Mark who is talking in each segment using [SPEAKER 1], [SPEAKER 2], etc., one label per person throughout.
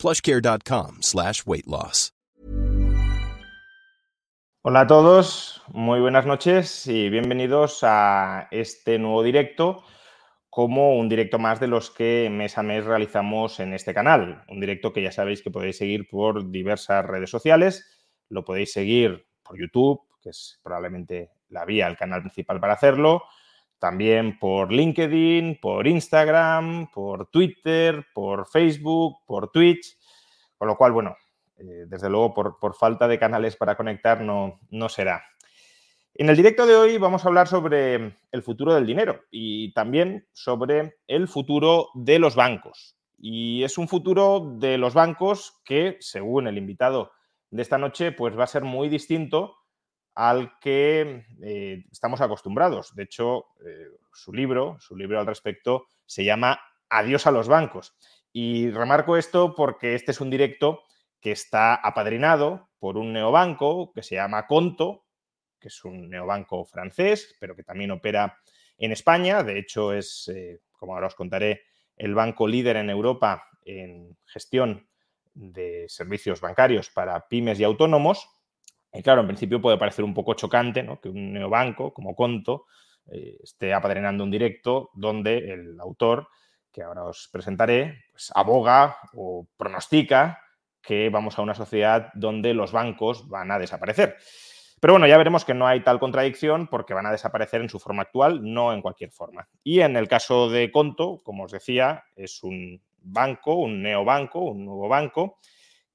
[SPEAKER 1] plushcare.com slash weight loss.
[SPEAKER 2] Hola a todos, muy buenas noches y bienvenidos a este nuevo directo como un directo más de los que mes a mes realizamos en este canal. Un directo que ya sabéis que podéis seguir por diversas redes sociales. Lo podéis seguir por YouTube, que es probablemente la vía, el canal principal para hacerlo también por LinkedIn, por Instagram, por Twitter, por Facebook, por Twitch, con lo cual, bueno, eh, desde luego por, falta de canales para conectar no, no será. En el directo de hoy vamos a hablar sobre el futuro del dinero y también sobre el futuro de los bancos. Y es un futuro de los bancos que, según el invitado de esta noche, pues va a ser muy distinto al que eh, estamos acostumbrados. De hecho, eh, su libro, su libro al respecto, se llama Adiós a los bancos. Y remarco esto porque este es un directo que está apadrinado por un neobanco que se llama Conto, que es un neobanco francés, pero que también opera en España. De hecho, es, eh, como ahora os contaré, el banco líder en Europa en gestión de servicios bancarios para pymes y autónomos. Y claro, en principio puede parecer un poco chocante que un neobanco como Conto eh, esté apadrinando un directo donde el autor, que ahora os presentaré, pues aboga o pronostica que vamos a una sociedad donde los bancos van a desaparecer. Pero bueno, ya veremos que no hay tal contradicción porque van a desaparecer en su forma actual, no en cualquier forma. Y en el caso de Conto, como os decía, es un banco, un neobanco, un nuevo banco,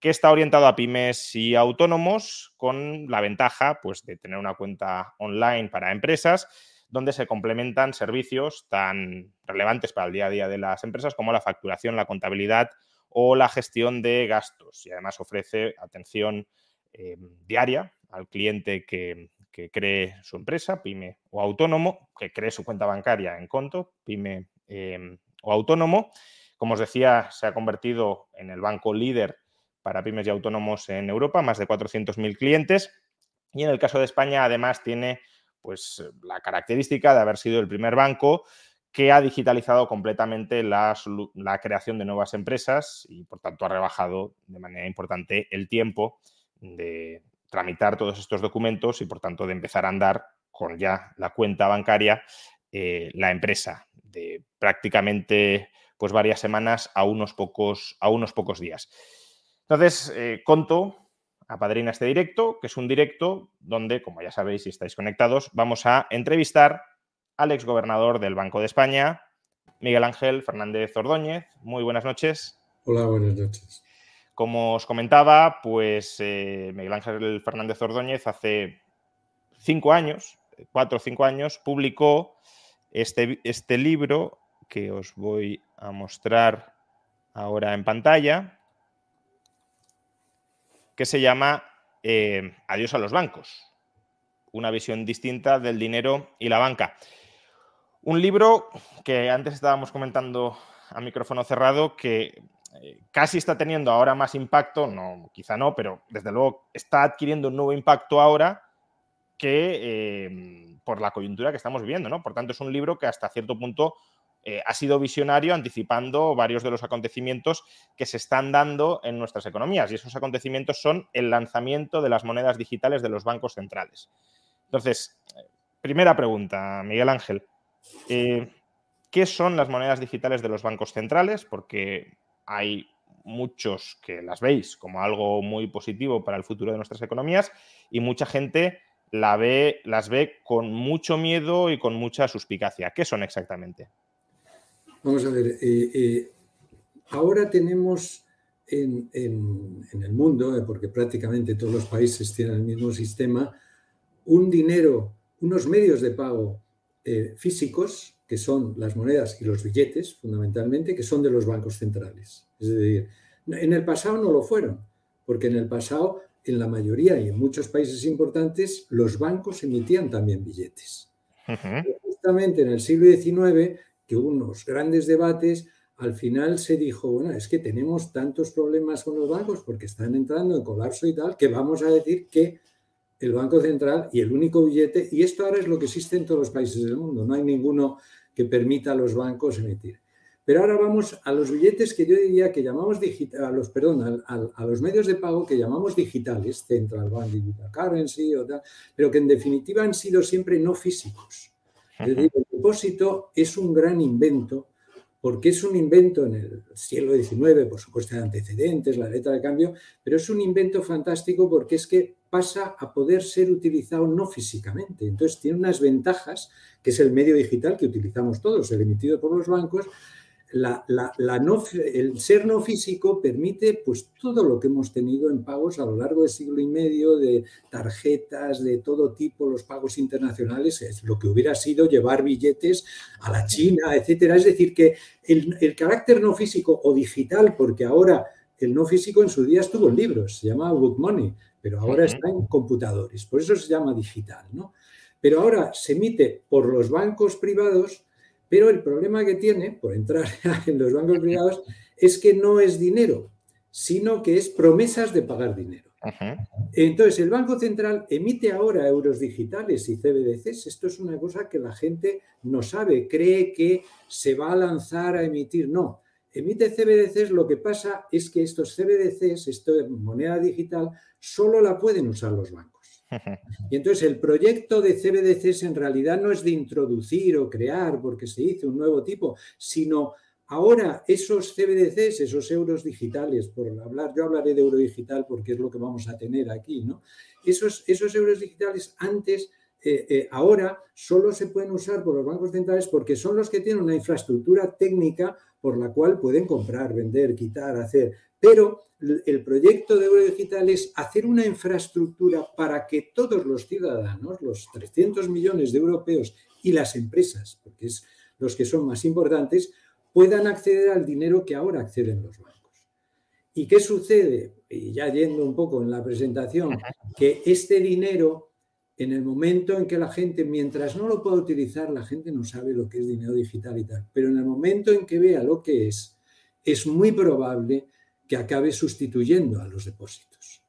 [SPEAKER 2] que está orientado a pymes y autónomos con la ventaja pues, de tener una cuenta online para empresas donde se complementan servicios tan relevantes para el día a día de las empresas como la facturación, la contabilidad o la gestión de gastos. Y además ofrece atención eh, diaria al cliente que, cree su empresa, pyme o autónomo, que cree su cuenta bancaria en conto, pyme eh, o autónomo. Como os decía, se ha convertido en el banco líder para pymes y autónomos en Europa, más de 400.000 clientes. Y en el caso de España, además, tiene pues, la característica de haber sido el primer banco que ha digitalizado completamente la, creación de nuevas empresas y, por tanto, ha rebajado de manera importante el tiempo de tramitar todos estos documentos y, por tanto, de empezar a andar con ya la cuenta bancaria eh, la empresa de prácticamente pues varias semanas a unos pocos, a unos pocos días. Entonces, eh, Conto apadrina este directo, que es un directo donde, como ya sabéis si estáis conectados, vamos a entrevistar al exgobernador del Banco de España, Miguel Ángel Fernández Ordóñez. Muy buenas noches.
[SPEAKER 3] Hola, buenas noches.
[SPEAKER 2] Como os comentaba, pues eh, Miguel Ángel Fernández Ordóñez hace cinco años, cuatro o cinco años, publicó este, este libro que os voy a mostrar ahora en pantalla, que se llama eh, Adiós a los bancos, una visión distinta del dinero y la banca. Un libro que antes estábamos comentando a micrófono cerrado que eh, casi está teniendo ahora más impacto, no, quizá no, pero desde luego está adquiriendo un nuevo impacto ahora que eh, por la coyuntura que estamos viviendo, ¿no? Por tanto, es un libro que hasta cierto punto eh, ha sido visionario anticipando varios de los acontecimientos que se están dando en nuestras economías. Y esos acontecimientos son el lanzamiento de las monedas digitales de los bancos centrales. Entonces, primera pregunta, Miguel Ángel. Eh, ¿Qué son las monedas digitales de los bancos centrales? Porque hay muchos que las veis como algo muy positivo para el futuro de nuestras economías y mucha gente las ve con mucho miedo y con mucha suspicacia. ¿Qué son exactamente?
[SPEAKER 3] Vamos a ver, eh, eh, ahora tenemos en, el mundo, eh, porque prácticamente todos los países tienen el mismo sistema, un dinero, unos medios de pago físicos, que son las monedas y los billetes, fundamentalmente, que son de los bancos centrales. Es decir, en el pasado no lo fueron. porque en el pasado, en la mayoría y en muchos países importantes, los bancos emitían también billetes. Justamente en el siglo XIX, que hubo unos grandes debates, al final se dijo, bueno, es que tenemos tantos problemas con los bancos porque están entrando en colapso y tal, que vamos a decir que el Banco Central y el único billete, y esto ahora es lo que existe en todos los países del mundo, no hay ninguno que permita a los bancos emitir. Pero ahora vamos a los billetes que yo diría que llamamos digitales, a los, perdón, a, los medios de pago que llamamos digitales, Central Bank Digital Currency o tal, pero que en definitiva han sido siempre no físicos. Es decir, el depósito es un gran invento porque es un invento en el siglo XIX, por supuesto de antecedentes, la letra de cambio, pero es un invento fantástico porque es que pasa a poder ser utilizado no físicamente. Entonces tiene unas ventajas, que es el medio digital que utilizamos todos, el emitido por los bancos, la, el ser no físico permite pues todo lo que hemos tenido en pagos a lo largo del siglo y medio, de tarjetas de todo tipo, los pagos internacionales, es lo que hubiera sido llevar billetes a la China, etcétera. Es decir, que el, el carácter no físico o digital, porque ahora el no físico en su día estuvo en libros, se llamaba book money, pero ahora está en computadores, por eso se llama digital, ¿no? Pero ahora se emite por los bancos privados pero el problema que tiene, por entrar en los bancos privados, es que no es dinero, sino que es promesas de pagar dinero. Entonces, el Banco Central emite ahora euros digitales y CBDCs. Esto es una cosa que la gente no sabe, cree que se va a lanzar a emitir. No, emite CBDCs, lo que pasa es que estos CBDCs, esto de moneda digital, solo la pueden usar los bancos. Y entonces el proyecto de CBDCs en realidad no es de introducir o crear porque se hizo un nuevo tipo, sino ahora esos CBDCs, esos euros digitales, por hablar, yo hablaré de euro digital porque es lo que vamos a tener aquí, ¿no? Esos, esos euros digitales antes eh, eh, ahora solo se pueden usar por los bancos centrales porque son los que tienen una infraestructura técnica por la cual pueden comprar, vender, quitar, hacer. Pero el proyecto de euro digital es hacer una infraestructura para que todos los ciudadanos, los 300 millones de europeos y las empresas, porque es los que son más importantes, puedan acceder al dinero que ahora acceden los bancos. ¿Y qué sucede? Y ya yendo un poco en la presentación, que este dinero en el momento en que la gente, mientras no lo pueda utilizar, la gente no sabe lo que es dinero digital y tal, pero en el momento en que vea lo que es, es muy probable que acabe sustituyendo a los depósitos.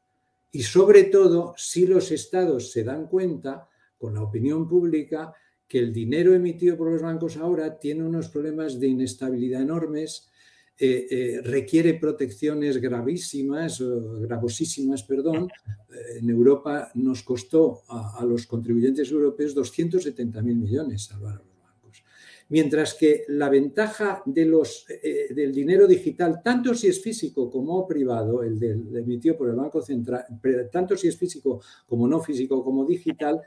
[SPEAKER 3] Y sobre todo si los estados se dan cuenta, con la opinión pública, que el dinero emitido por los bancos ahora tiene unos problemas de inestabilidad enormes, eh, eh, requiere protecciones gravísimas, gravosísimas, perdón. Eh, en Europa nos costó a, los contribuyentes europeos 270 mil millones salvar. Mientras que la ventaja de los, del dinero digital, tanto si es físico como privado, el, del, emitido por el Banco Central, tanto si es físico como no físico como digital,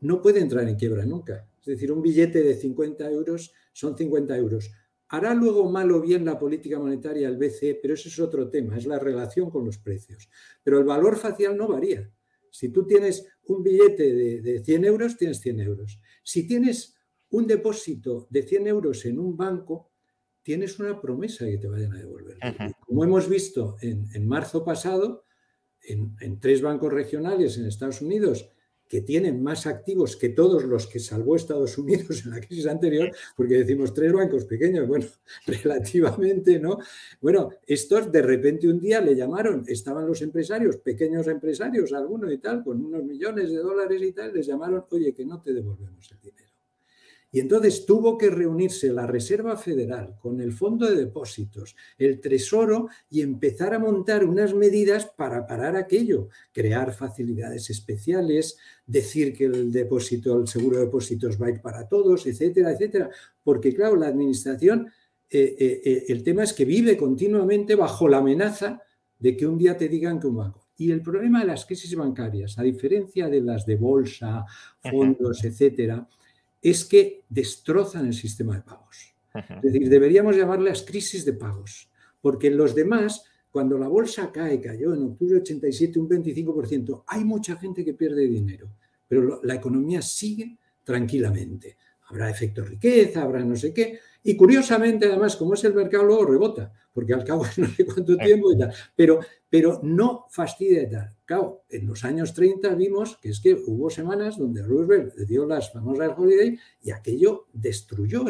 [SPEAKER 3] no puede entrar en quiebra nunca. Es decir, un billete de 50 euros son 50 euros Hará luego mal o bien la política monetaria el BCE, pero ese es otro tema, es la relación con los precios. Pero el valor facial no varía. Si tú tienes un billete de, 100 euros, tienes 100 euros. Si tienes un depósito de 100 euros en un banco, tienes una promesa que te vayan a devolver. Como hemos visto en, marzo pasado, en, tres bancos regionales en Estados Unidos, que tienen más activos que todos los que salvó Estados Unidos en la crisis anterior, porque decimos tres bancos pequeños, bueno, relativamente, ¿no? Bueno, estos de repente un día le llamaron, estaban los empresarios, pequeños empresarios, algunos y tal, con unos millones de dólares y tal, les llamaron, oye, que no te devolvemos el dinero. Y entonces tuvo que reunirse la Reserva Federal con el Fondo de Depósitos, el Tesoro y empezar a montar unas medidas para parar aquello, crear facilidades especiales, decir que el depósito, el seguro de depósitos va a ir para todos, etcétera, etcétera. Porque claro, la administración, eh, eh, eh, el tema es que vive continuamente bajo la amenaza de que un día te digan que un banco. Y el problema de las crisis bancarias, a diferencia de las de bolsa, fondos, etcétera, es que destrozan el sistema de pagos. Es decir, deberíamos llamarlas crisis de pagos, porque los demás, cuando la bolsa cae, cayó en octubre de 87 un 25%, hay mucha gente que pierde dinero, pero la economía sigue tranquilamente. habrá efecto riqueza, habrá no sé qué. Y curiosamente, además, como es el mercado, luego rebota, porque al cabo no sé cuánto tiempo y tal. Pero, pero no fastidia y tal. Claro, en los años 30 vimos que es que hubo semanas donde Roosevelt dio las famosas holiday y aquello destruyó.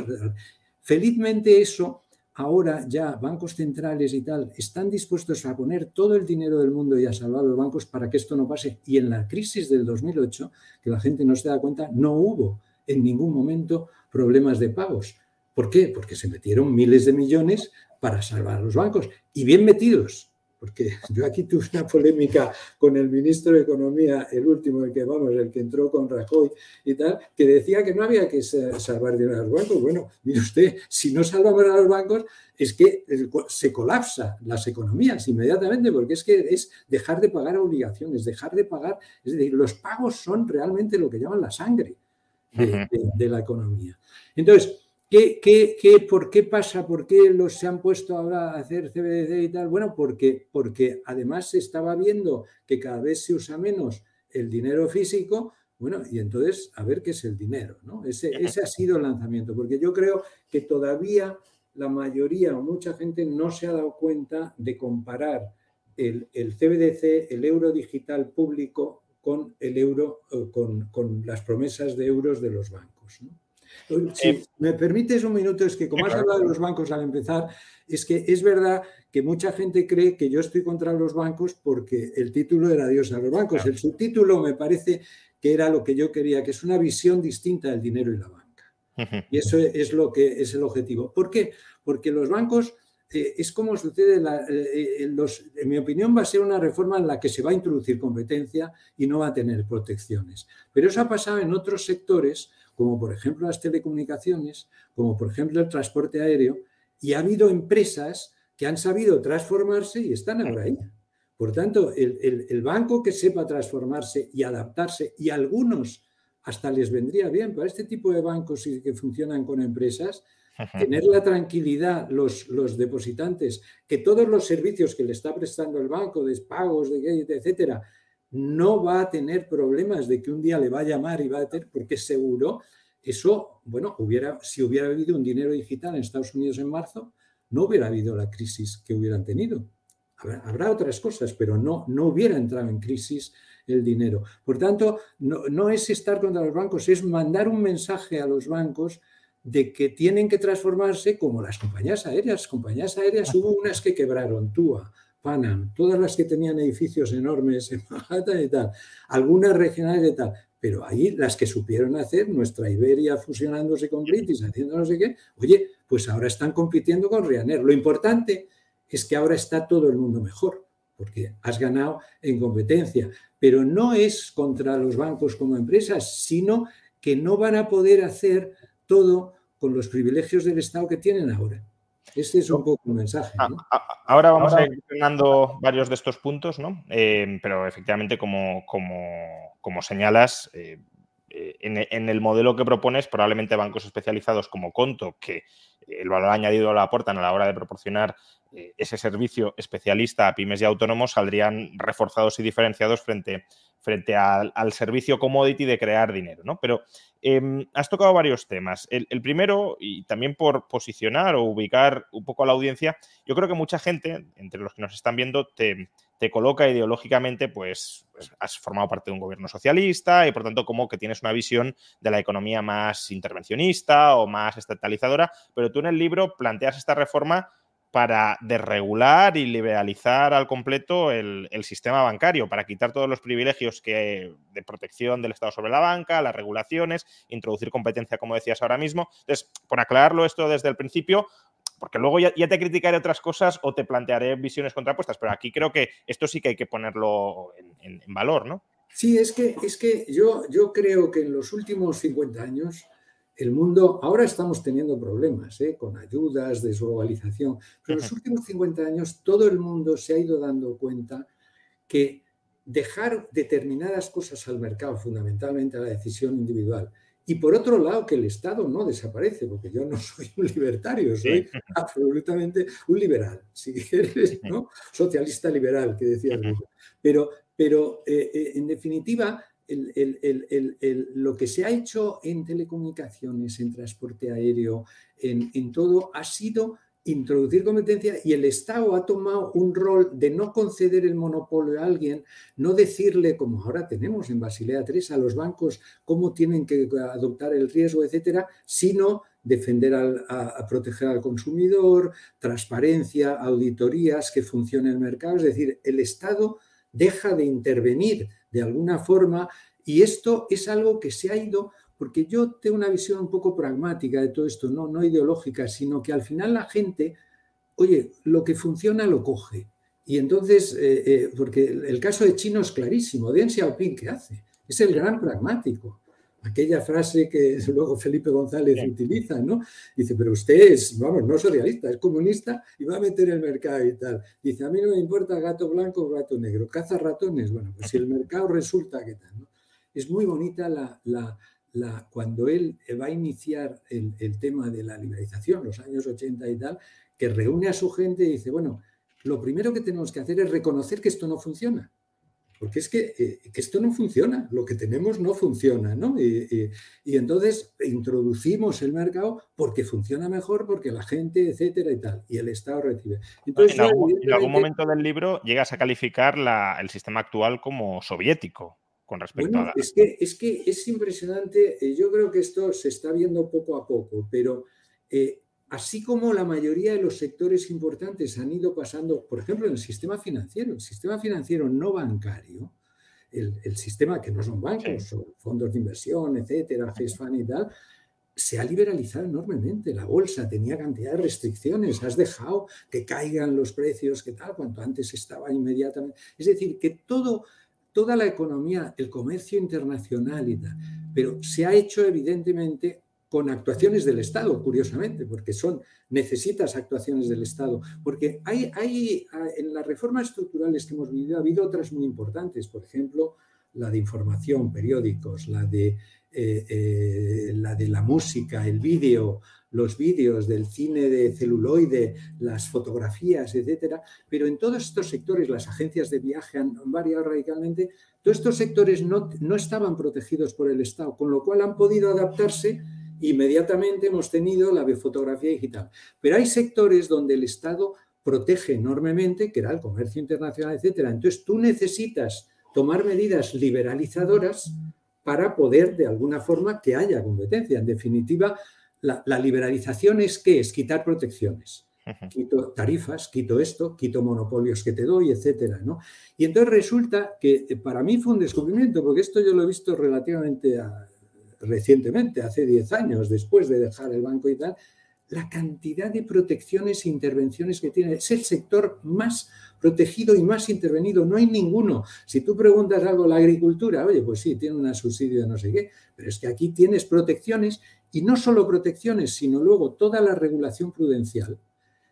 [SPEAKER 3] Felizmente eso ahora ya bancos centrales y tal están dispuestos a poner todo el dinero del mundo y a salvar los bancos para que esto no pase. Y en la crisis del 2008, que la gente no se da cuenta, no hubo en ningún momento problemas de pagos. ¿Por qué? Porque se metieron miles de millones para salvar los bancos y bien metidos porque yo aquí tuve una polémica con el ministro de Economía, el último, el que vamos, el que entró con Rajoy y tal, que decía que no había que salvar dinero a los bancos. Bueno, mire usted, si no salvamos a los bancos, es que se colapsa las economías inmediatamente, porque es que es dejar de pagar obligaciones, dejar de pagar, es decir, los pagos son realmente lo que llaman la sangre de la economía. Entonces, ¿Qué, qué, por qué pasa? ¿Por qué los se han puesto ahora a hacer CBDC y tal? Bueno, porque, porque además se estaba viendo que cada vez se usa menos el dinero físico, bueno, y entonces a ver qué es el dinero, ¿no? Ese, ese ha sido el lanzamiento, porque yo creo que todavía la mayoría o mucha gente no se ha dado cuenta de comparar el, el CBDC, el euro digital público, con el euro, eh, con, con las promesas de euros de los bancos. ¿no? Si eh, me permites un minuto, es que como has hablado de los bancos al empezar, es que es verdad que mucha gente cree que yo estoy contra los bancos porque el título era Dios a los bancos. El subtítulo me parece que era lo que yo quería, que es una visión distinta del dinero y la banca. Y eso es lo que es el objetivo. ¿Por qué? Porque los bancos eh, es como sucede, eh, en mi opinión, va a ser una reforma en la que se va a introducir competencia y no va a tener protecciones. Pero eso ha pasado en otros sectores como por ejemplo las telecomunicaciones, como por ejemplo el transporte aéreo, y ha habido empresas que han sabido transformarse y están ahora ahí. Por tanto, el, banco que sepa transformarse y adaptarse, y algunos hasta les vendría bien para este tipo de bancos que funcionan con empresas, tener la tranquilidad los, los depositantes, que todos los servicios que le está prestando el banco, de pagos, de etcétera, no va a tener problemas de que un día le va a llamar y va a tener, porque seguro, eso, bueno, hubiera, si hubiera habido un dinero digital en Estados Unidos en marzo, no hubiera habido la crisis que hubieran tenido. Habrá, otras cosas, pero no, no hubiera entrado en crisis el dinero. Por tanto, no, no es estar contra los bancos, es mandar un mensaje a los bancos de que tienen que transformarse como las compañías aéreas. Compañías aéreas hubo unas que quebraron, TUA, Panam, todas las que tenían edificios enormes en Manhattan y tal, algunas regionales y tal, pero ahí las que supieron hacer, nuestra Iberia fusionándose con British, haciendo no sé qué, oye, pues ahora están compitiendo con Ryanair. Lo importante es que ahora está todo el mundo mejor, porque has ganado en competencia, pero no es contra los bancos como empresas, sino que no van a poder hacer todo con los privilegios del Estado que tienen ahora. Este es un poco el mensaje.
[SPEAKER 2] Ahora vamos a ir mencionando varios de estos puntos, ¿no? Eh, pero efectivamente, como, como, señalas, eh, eh, en, el modelo que propones, probablemente bancos especializados como Conto, que el valor añadido lo aportan a la hora de proporcionar ese servicio especialista a pymes y autónomos, saldrían reforzados y diferenciados frente, frente al, servicio commodity de crear dinero, ¿no? Pero Em, has tocado varios temas. El, primero, y también por posicionar o ubicar un poco a la audiencia, yo creo que mucha gente, entre los que nos están viendo, te, coloca ideológicamente, pues, pues, has formado parte de un gobierno socialista y por tanto como que tienes una visión de la economía más intervencionista o más estatalizadora, pero tú en el libro planteas esta reforma para desregular y liberalizar al completo el, sistema bancario, para quitar todos los privilegios que, de protección del Estado sobre la banca, las regulaciones, introducir competencia, como decías ahora mismo. Entonces, por aclararlo esto desde el principio, porque luego ya, te criticaré otras cosas o te plantearé visiones contrapuestas, pero aquí creo que esto sí que hay que ponerlo en, valor, ¿no?
[SPEAKER 3] Sí, es que, es que yo, yo creo que en los últimos 50 años el mundo, ahora estamos teniendo problemas ¿eh? con ayudas, desglobalización, pero en los últimos 50 años todo el mundo se ha ido dando cuenta que dejar determinadas cosas al mercado, fundamentalmente a la decisión individual, y por otro lado que el Estado no desaparece, porque yo no soy un libertario, soy absolutamente un liberal, si eres ¿no? socialista liberal, que decía pero, pero eh, eh, en definitiva lo que se ha hecho en telecomunicaciones, en transporte aéreo, en, en todo, ha sido introducir competencia y el Estado ha tomado un rol de no conceder el monopolio a alguien, no decirle, como ahora tenemos en Basilea III, a los bancos cómo tienen que adoptar el riesgo, etcétera, sino defender a, proteger al consumidor, transparencia, auditorías, que funcione el mercado. Es decir, el Estado deja de intervenir de alguna forma y esto es algo que se ha ido porque yo tengo una visión un poco pragmática de todo esto, no, no ideológica, sino que al final la gente, oye, lo que funciona lo coge. Y entonces, eh, eh, porque el caso de Chino es clarísimo, Deng Xiaoping, ¿qué hace? Es el gran pragmático. Aquella frase que luego Felipe González utiliza, ¿no? Dice, pero usted es, vamos, no socialista, es comunista y va a meter el mercado y tal. Dice, a mí no me importa gato blanco o gato negro, caza ratones. Bueno, pues si el mercado resulta que tal, ¿no? Es muy bonita la, cuando él va a iniciar el, tema de la liberalización, los años 80 y tal, que reúne a su gente y dice, bueno, lo primero que tenemos que hacer es reconocer que esto no funciona. Porque es que, eh, esto no funciona, lo que tenemos no funciona, ¿no? Y, entonces introducimos el mercado porque funciona mejor, porque la gente, etcétera y tal, y el Estado recibe.
[SPEAKER 2] en, algún, momento del libro llegas a calificar el sistema actual como soviético con respecto
[SPEAKER 3] a Es que, es que es impresionante, eh, yo creo que esto se está viendo poco a poco, pero eh, así como la mayoría de los sectores importantes han ido pasando, por ejemplo, en el sistema financiero, el sistema financiero no bancario, el, sistema que no son bancos, fondos de inversión, etcétera, FESFAN y tal, se ha liberalizado enormemente. La bolsa tenía cantidad de restricciones, has dejado que caigan los precios, que tal, cuanto antes estaba inmediatamente. Es decir, que todo toda la economía, el comercio internacional y tal, pero se ha hecho evidentemente con actuaciones del Estado, curiosamente, porque son, necesitas actuaciones del Estado, porque hay, hay en las reformas estructurales que hemos vivido ha habido otras muy importantes, por ejemplo, la de información, periódicos, la de, eh, eh, la, de la música, el vídeo, los vídeos del cine de celuloide, las fotografías, etcétera, pero en todos estos sectores las agencias de viaje han variado radicalmente, todos estos sectores no, no estaban protegidos por el Estado, con lo cual han podido adaptarse inmediatamente hemos tenido la fotografía digital. Pero hay sectores donde el Estado protege enormemente, que era el comercio internacional, etcétera. Entonces tú necesitas tomar medidas liberalizadoras para poder, de alguna forma, que haya competencia. En definitiva, la, liberalización es qué? Es quitar protecciones. Quito tarifas, quito esto, quito monopolios que te doy, etcétera, ¿no? Y entonces resulta que eh, para mí fue un descubrimiento, porque esto yo lo he visto relativamente recientemente, hace 10 años, después de dejar el banco y tal, la cantidad de protecciones e intervenciones que tiene. Es el sector más protegido y más intervenido. No hay ninguno. Si tú preguntas algo a la agricultura, oye, pues sí, tiene un subsidio de no sé qué, pero es que aquí tienes protecciones y no solo protecciones, sino luego toda la regulación prudencial,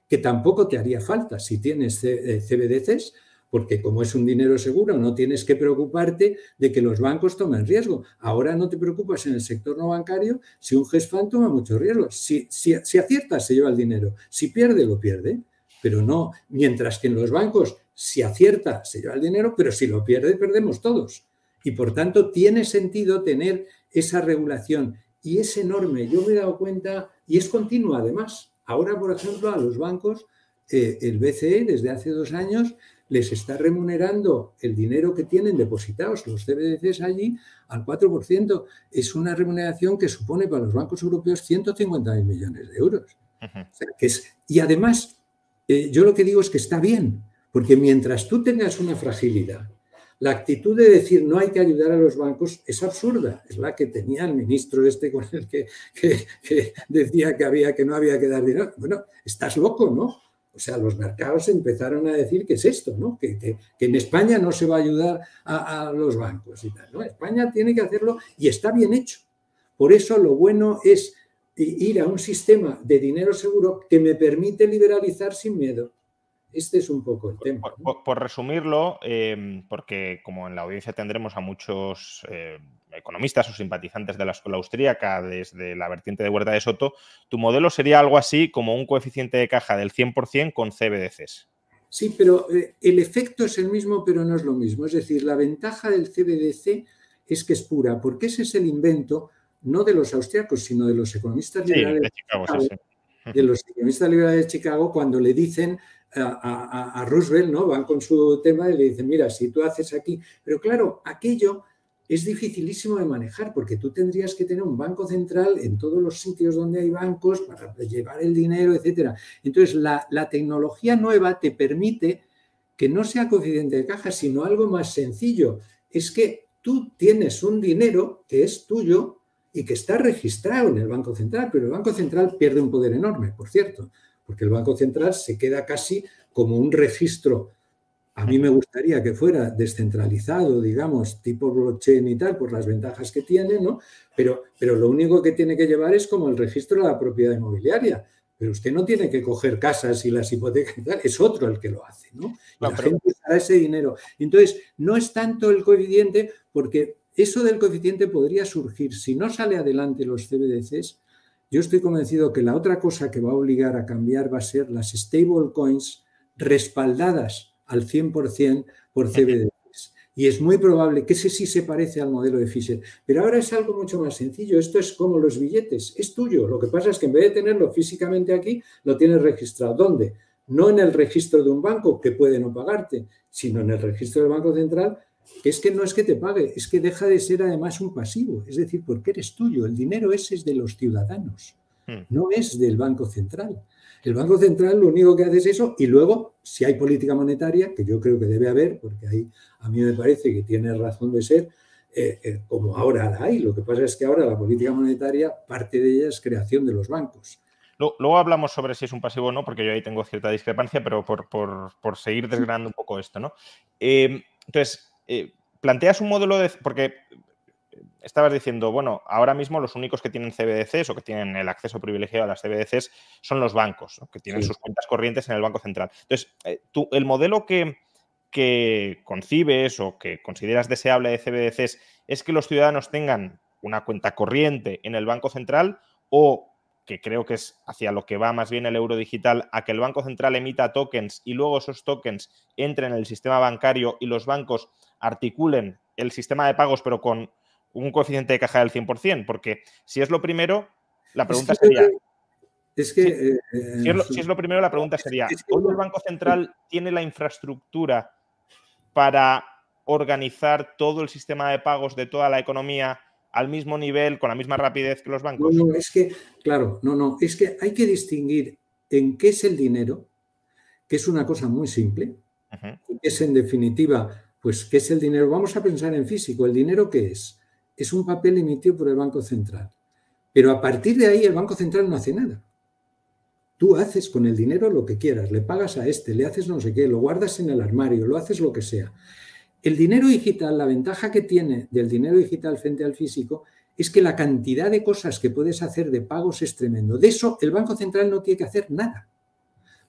[SPEAKER 3] que tampoco te haría falta si tienes CBDCs, porque como es un dinero seguro, no tienes que preocuparte de que los bancos tomen riesgo. Ahora no te preocupas en el sector no bancario si un hedge toma mucho riesgo. Si, si, si acierta, se lleva el dinero. Si pierde, lo pierde. Pero no, mientras que en los bancos, si acierta, se lleva el dinero, pero si lo pierde, perdemos todos. Y por tanto, tiene sentido tener esa regulación. Y es enorme. Yo me he dado cuenta, y es continua además. Ahora, por ejemplo, a los bancos, eh, el BCE desde hace dos años les está remunerando el dinero que tienen depositados los CBDCs allí al 4%. Es una remuneración que supone para los bancos europeos 150 mil millones de euros. y además, eh, yo lo que digo es que está bien, porque mientras tú tengas una fragilidad, la actitud de decir no hay que ayudar a los bancos es absurda. Es la que tenía el ministro este con el que, decía que, había, que no había que dar dinero. Bueno, estás loco, ¿no? O sea, los mercados empezaron a decir que es esto, ¿no? Que, en España no se va a ayudar a, los bancos y tal. ¿no? España tiene que hacerlo y está bien hecho. Por eso lo bueno es ir a un sistema de dinero seguro que me permite liberalizar sin miedo. Este es un poco el tema.
[SPEAKER 2] Por, resumirlo, eh, porque como en la audiencia tendremos a muchos eh, economistas o simpatizantes de la escuela austríaca desde la vertiente de Huerta de Soto, tu modelo sería algo así como un coeficiente de caja del 100% con CBDCs.
[SPEAKER 3] Sí, pero eh, el efecto es el mismo, pero no es lo mismo. Es decir, la ventaja del CBDC es que es pura, porque ese es el invento no de los austriacos, sino de los economistas liberales de, Chicago, de los economistas liberales de Chicago cuando le dicen a, Roosevelt, ¿no? Van con su tema y le dicen, mira, si tú haces aquí, pero claro, aquello es dificilísimo de manejar porque tú tendrías que tener un banco central en todos los sitios donde hay bancos para llevar el dinero, etcétera. Entonces, la, la tecnología nueva te permite que no sea coeficiente de caja, sino algo más sencillo. Es que tú tienes un dinero que es tuyo y que está registrado en el Banco Central, pero el Banco Central pierde un poder enorme, por cierto, porque el Banco Central se queda casi como un registro. A mí me gustaría que fuera descentralizado, digamos, tipo blockchain y tal, por las ventajas que tiene, ¿no? Pero, pero lo único que tiene que llevar es como el registro de la propiedad inmobiliaria. Pero usted no tiene que coger casas y las hipotecas y tal, es otro el que lo hace, ¿no? la gente usará ese dinero. Entonces, no es tanto el coeficiente, porque eso del coeficiente podría surgir. Si no sale adelante los CBDCs, yo estoy convencido que la otra cosa que va a obligar a cambiar va a ser las stable coins respaldadas al 100% por CBDCs. Y es muy probable que ese sí se parece al modelo de Fisher. Pero ahora es algo mucho más sencillo. Esto es como los billetes. Es tuyo. Lo que pasa es que en vez de tenerlo físicamente aquí, lo tienes registrado. ¿Dónde? No en el registro de un banco que puede no pagarte, sino en el registro del Banco Central es que no es que te pague, es que deja de ser además un pasivo, es decir, porque eres tuyo, el dinero ese es de los ciudadanos, hmm. no es del Banco Central. El Banco Central lo único que hace es eso y luego, si hay política monetaria, que yo creo que debe haber, porque ahí a mí me parece que tiene razón de ser, eh, eh, como ahora la hay. Lo que pasa es que ahora la política monetaria, parte de ella es creación de los bancos.
[SPEAKER 2] Luego hablamos sobre si es un pasivo o no, porque yo ahí tengo cierta discrepancia, pero por, seguir desgranando un poco esto, ¿no? Eh, entonces, eh, planteas un modelo de... Porque estabas diciendo, bueno, ahora mismo los únicos que tienen CBDCs o que tienen el acceso privilegiado a las CBDCs son los bancos, que tienen sus cuentas corrientes en el Banco Central. Entonces, eh, tú, el modelo que, que concibes o que consideras deseable de CBDCs es que los ciudadanos tengan una cuenta corriente en el Banco Central o que creo que es hacia lo que va más bien el euro digital, a que el Banco Central emita tokens y luego esos tokens entren en el sistema bancario y los bancos articulen el sistema de pagos, pero con un coeficiente de caja del 100%, porque si es lo primero, la pregunta sería...
[SPEAKER 3] Es que... Eh,
[SPEAKER 2] si, es lo, primero, la pregunta sería, ¿hoy el Banco Central tiene la infraestructura para organizar todo el sistema de pagos de toda la economía al mismo nivel, con la misma rapidez que los bancos?
[SPEAKER 3] No, no, es que, claro, no, no, es que hay que distinguir en qué es el dinero, que es una cosa muy simple, que es en definitiva, pues, ¿qué es el dinero? Vamos a pensar en físico, ¿el dinero qué es? Es un papel emitido por el Banco Central. Pero a partir de ahí el Banco Central no hace nada. Tú haces con el dinero lo que quieras, le pagas a este, le haces no sé qué, lo guardas en el armario, lo haces lo que sea. El dinero digital, la ventaja que tiene del dinero digital frente al físico es que la cantidad de cosas que puedes hacer de pagos es tremendo. De eso el Banco Central no tiene que hacer nada.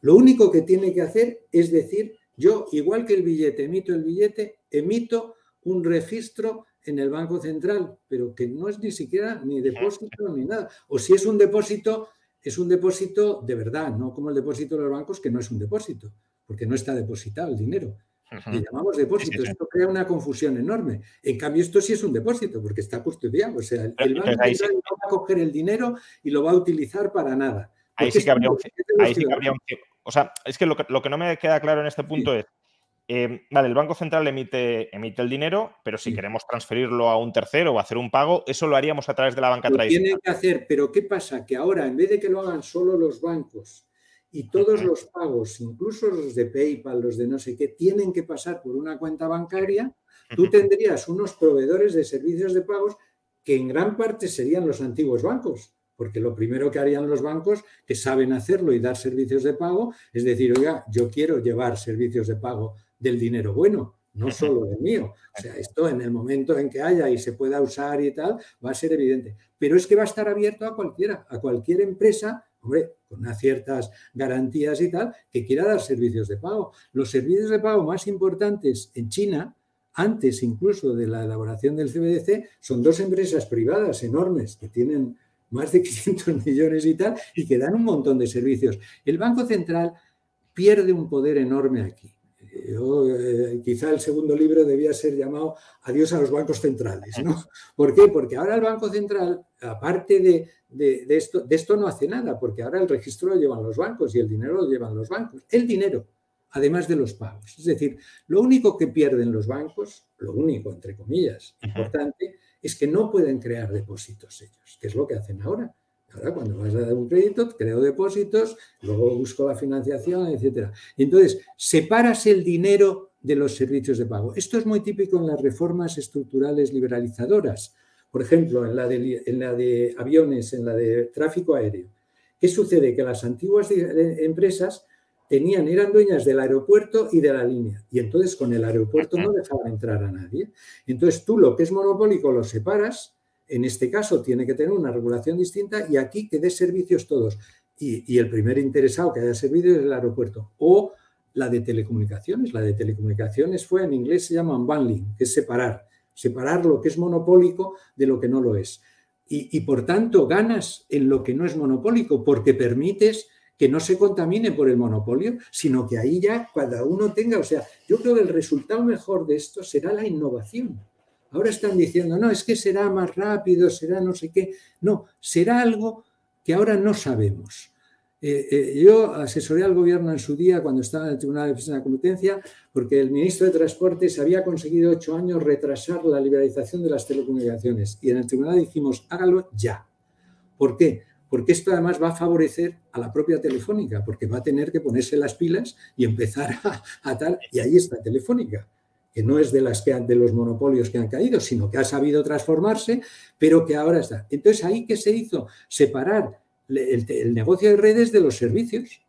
[SPEAKER 3] Lo único que tiene que hacer es decir, yo, igual que el billete, emito el billete, emito un registro en el Banco Central, pero que no es ni siquiera ni depósito ni nada. O si es un depósito, es un depósito de verdad, no como el depósito de los bancos, que no es un depósito, porque no está depositado el dinero. Le llamamos depósito. Esto crea una confusión enorme. En cambio, esto sí es un depósito porque está custodiado. O sea, el banco no va a coger el dinero y lo va a utilizar para nada.
[SPEAKER 2] Ahí sí, que habría un, O sea, es que lo, que no me queda claro en este punto es, eh, vale, el Banco Central emite, emite el dinero, pero si queremos transferirlo a un tercero o hacer un pago, eso lo haríamos a través de la banca lo tradicional.
[SPEAKER 3] Tienen que hacer, pero ¿qué pasa? Que ahora, en vez de que lo hagan solo los bancos, y todos los pagos, incluso los de PayPal, los de no sé qué, tienen que pasar por una cuenta bancaria, tú tendrías unos proveedores de servicios de pagos que en gran parte serían los antiguos bancos, porque lo primero que harían los bancos, que saben hacerlo y dar servicios de pago, es decir, oiga, yo quiero llevar servicios de pago del dinero bueno, no solo del mío. O sea, esto en el momento en que haya y se pueda usar y tal, va a ser evidente. Pero es que va a estar abierto a cualquiera, a cualquier empresa hombre, con unas ciertas garantías y tal, que quiera dar servicios de pago. Los servicios de pago más importantes en China, antes incluso de la elaboración del CBDC, son dos empresas privadas enormes que tienen más de 500 millones y tal, y que dan un montón de servicios. El Banco Central pierde un poder enorme aquí. Eh, quizá el segundo libro debía ser llamado Adiós a los bancos centrales. ¿no? ¿Por qué? Porque ahora el Banco Central, aparte de, esto, de esto no hace nada, porque ahora el registro lo llevan los bancos y el dinero lo llevan los bancos. El dinero, además de los pagos. Es decir, lo único que pierden los bancos, lo único, entre comillas, importante, es que no pueden crear depósitos ellos, que es lo que hacen ahora. Ahora, cuando vas a dar un crédito, creo depósitos, luego busco la financiación, etc. Entonces, separas el dinero de los servicios de pago. Esto es muy típico en las reformas estructurales liberalizadoras. Por ejemplo, en la de, en la de aviones, en la de tráfico aéreo. ¿Qué sucede? Que las antiguas empresas tenían, eran dueñas del aeropuerto y de la línea. Y entonces con el aeropuerto no dejaban entrar a nadie. Entonces tú lo que es monopólico lo separas en este caso tiene que tener una regulación distinta y aquí que dé servicios todos. Y, el primer interesado que haya servido es el aeropuerto. O la de telecomunicaciones. La de telecomunicaciones fue, en inglés se llama unbundling, que es separar. Separar lo que es monopólico de lo que no lo es. Y, y por tanto ganas en lo que no es monopólico porque permites que no se contamine por el monopolio, sino que ahí ya cada uno tenga, o sea, yo creo que el resultado mejor de esto será la innovación. Ahora están diciendo, no, es que será más rápido, será no sé qué. No, será algo que ahora no sabemos. Eh, eh, yo asesoré al gobierno en su día cuando estaba en el Tribunal de Defensa de la Competencia porque el ministro de Transportes había conseguido ocho años retrasar la liberalización de las telecomunicaciones y en el tribunal dijimos, hágalo ya. ¿Por qué? Porque esto además va a favorecer a la propia Telefónica, porque va a tener que ponerse las pilas y empezar a, a tal. Y ahí está Telefónica que no es de, las que, de los monopolios que han caído, sino que ha sabido transformarse, pero que ahora está. Entonces, ahí que se hizo separar el, negocio de redes de los servicios.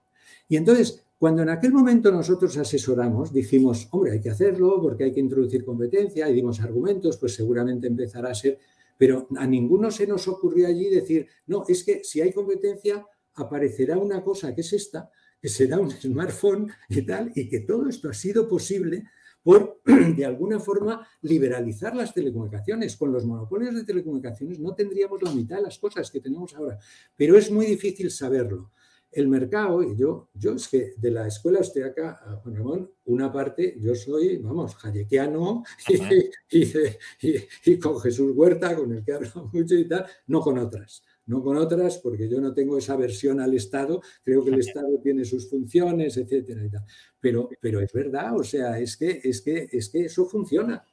[SPEAKER 3] Y entonces, cuando en aquel momento nosotros asesoramos, dijimos, hombre, hay que hacerlo porque hay que introducir competencia y dimos argumentos, pues seguramente empezará a ser, pero a ninguno se nos ocurrió allí decir, no, es que si hay competencia aparecerá una cosa que es esta, que será un smartphone y tal, y que todo esto ha sido posible por, de alguna forma, liberalizar las telecomunicaciones. Con los monopolios de telecomunicaciones no tendríamos la mitad de las cosas que tenemos ahora, pero es muy difícil saberlo. El mercado, y yo, yo es que de la escuela austriaca, Juan Ramón, una parte, yo soy, vamos, hayekiano y, y, y, con Jesús Huerta, con el que hablo mucho y tal, no con otras no con otras, porque yo no tengo esa versión al Estado, creo que el Estado tiene sus funciones, etcétera y tal. Pero, pero es verdad, o sea, es que, es que, es que eso funciona.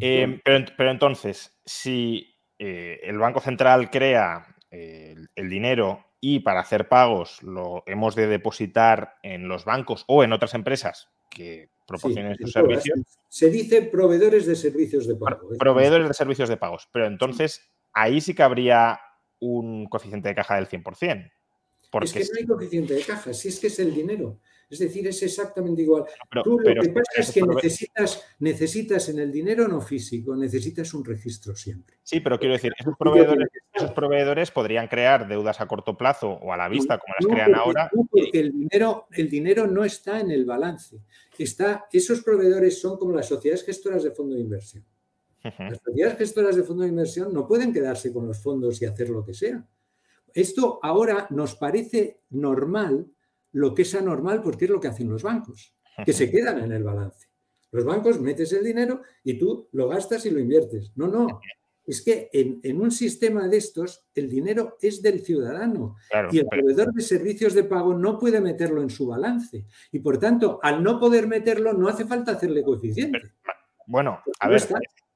[SPEAKER 2] Eh, pero, entonces, si eh, el Banco Central crea eh, el, dinero y para hacer pagos lo hemos de depositar en los bancos o en otras empresas que proporcionen estos servicios.
[SPEAKER 3] Se dice proveedores de servicios de pago.
[SPEAKER 2] Proveedores de servicios de pagos. Pero entonces, ahí sí que habría un coeficiente de caja del 100%.
[SPEAKER 3] Porque... Es que no hay coeficiente de caja, si es que es el dinero. Es decir, es exactamente igual. Tú lo que pasa es que necesitas, necesitas en el dinero no físico, necesitas un registro siempre.
[SPEAKER 2] Sí, pero quiero decir, esos proveedores, esos proveedores podrían crear deudas a corto plazo o a la vista, como las crean ahora.
[SPEAKER 3] porque el dinero, el dinero no está en el balance. Está, esos proveedores son como las sociedades gestoras de fondo de inversión. Las sociedades gestoras de fondos de inversión no pueden quedarse con los fondos y hacer lo que sea. Esto ahora nos parece normal, lo que es anormal, porque es lo que hacen los bancos, que se quedan en el balance. Los bancos metes el dinero y tú lo gastas y lo inviertes. No, no. Es que en, un sistema de estos el dinero es del ciudadano y el proveedor de servicios de pago no puede meterlo en su balance. Y por tanto, al no poder meterlo, no hace falta hacerle coeficiente.
[SPEAKER 2] bueno, a ver,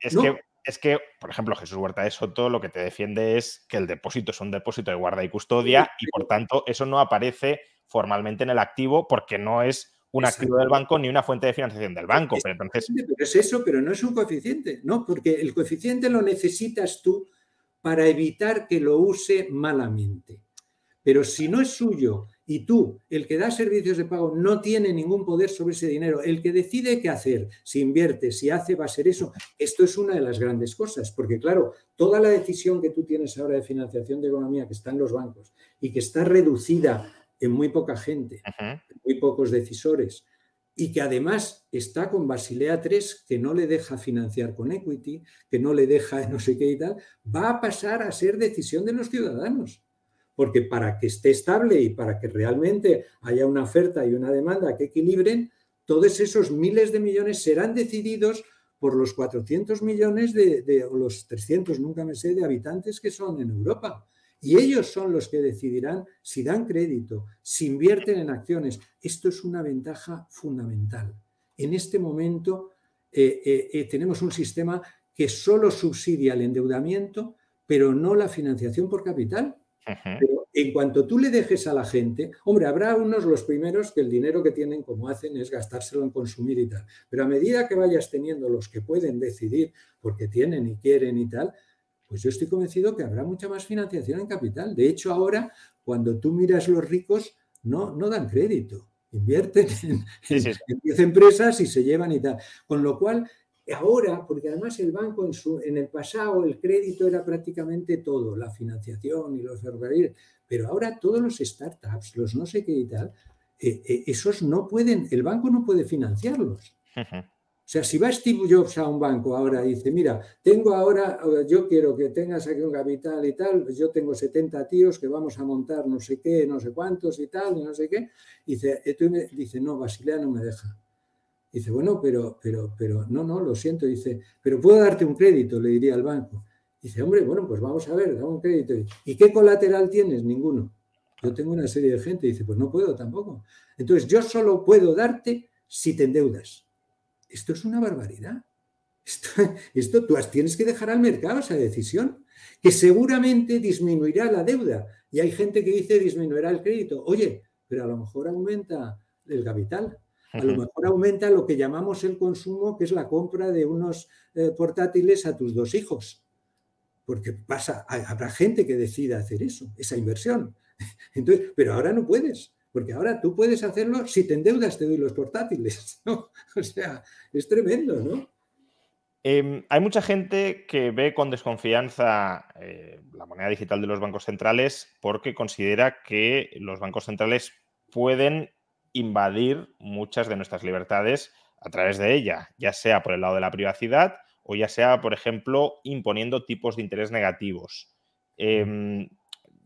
[SPEAKER 2] es, que, es que, por ejemplo, Jesús Huerta de Soto lo que te defiende es que el depósito es un depósito de guarda y custodia y por tanto eso no aparece formalmente en el activo porque no es un activo del banco ni una fuente de financiación del banco. Pero entonces...
[SPEAKER 3] es eso, pero no es un coeficiente, ¿no? Porque el coeficiente lo necesitas tú para evitar que lo use malamente. Pero si no es suyo y tú, el que da servicios de pago, no tiene ningún poder sobre ese dinero. El que decide qué hacer, si invierte, si hace, va a ser eso. Esto es una de las grandes cosas, porque claro, toda la decisión que tú tienes ahora de financiación de economía que está en los bancos y que está reducida en muy poca gente, muy pocos decisores, y que además está con Basilea 3, que no le deja financiar con equity, que no le deja no sé qué y tal, va a pasar a ser decisión de los ciudadanos porque para que esté estable y para que realmente haya una oferta y una demanda que equilibren, todos esos miles de millones serán decididos por los 400 millones de, o los 300, nunca me sé, de habitantes que son en Europa. Y ellos son los que decidirán si dan crédito, si invierten en acciones. Esto es una ventaja fundamental. En este momento eh, eh, eh, tenemos un sistema que solo subsidia el endeudamiento, pero no la financiación por capital. Pero en cuanto tú le dejes a la gente, hombre, habrá unos los primeros que el dinero que tienen como hacen es gastárselo en consumir y tal. Pero a medida que vayas teniendo los que pueden decidir porque tienen y quieren y tal, pues yo estoy convencido que habrá mucha más financiación en capital. De hecho, ahora, cuando tú miras los ricos, no, no dan crédito. Invierten en, en 10 empresas y se llevan y tal. Con lo cual, Ahora, porque además el banco en, su, en el pasado el crédito era prácticamente todo, la financiación y los ferrocarriles, pero ahora todos los startups, los no sé qué y tal, eh, eh, esos no pueden, el banco no puede financiarlos. O sea, si va Steve Jobs a un banco ahora y dice, mira, tengo ahora, yo quiero que tengas aquí un capital y tal, yo tengo 70 tíos que vamos a montar no sé qué, no sé cuántos y tal, y no sé qué, dice, dice no, Basilea no me deja. Dice, bueno, pero, pero, pero, no, no, lo siento. Dice, pero puedo darte un crédito, le diría al banco. Dice, hombre, bueno, pues vamos a ver, dame un crédito. ¿Y qué colateral tienes? Ninguno. Yo tengo una serie de gente. Dice, pues no puedo tampoco. Entonces, yo solo puedo darte si te endeudas. Esto es una barbaridad. Esto, esto tú tienes que dejar al mercado esa decisión, que seguramente disminuirá la deuda. Y hay gente que dice disminuirá el crédito. Oye, pero a lo mejor aumenta el capital. A lo mejor aumenta lo que llamamos el consumo, que es la compra de unos eh, portátiles a tus dos hijos. Porque pasa, habrá gente que decida hacer eso, esa inversión. Entonces, pero ahora no puedes, porque ahora tú puedes hacerlo si te endeudas, te doy los portátiles. O sea, es tremendo, ¿no?
[SPEAKER 2] Em, hay mucha gente que ve con desconfianza eh, la moneda digital de los bancos centrales porque considera que los bancos centrales pueden invadir muchas de nuestras libertades a través de ella, ya sea por el lado de la privacidad o ya sea, por ejemplo, imponiendo tipos de interés negativos. Em,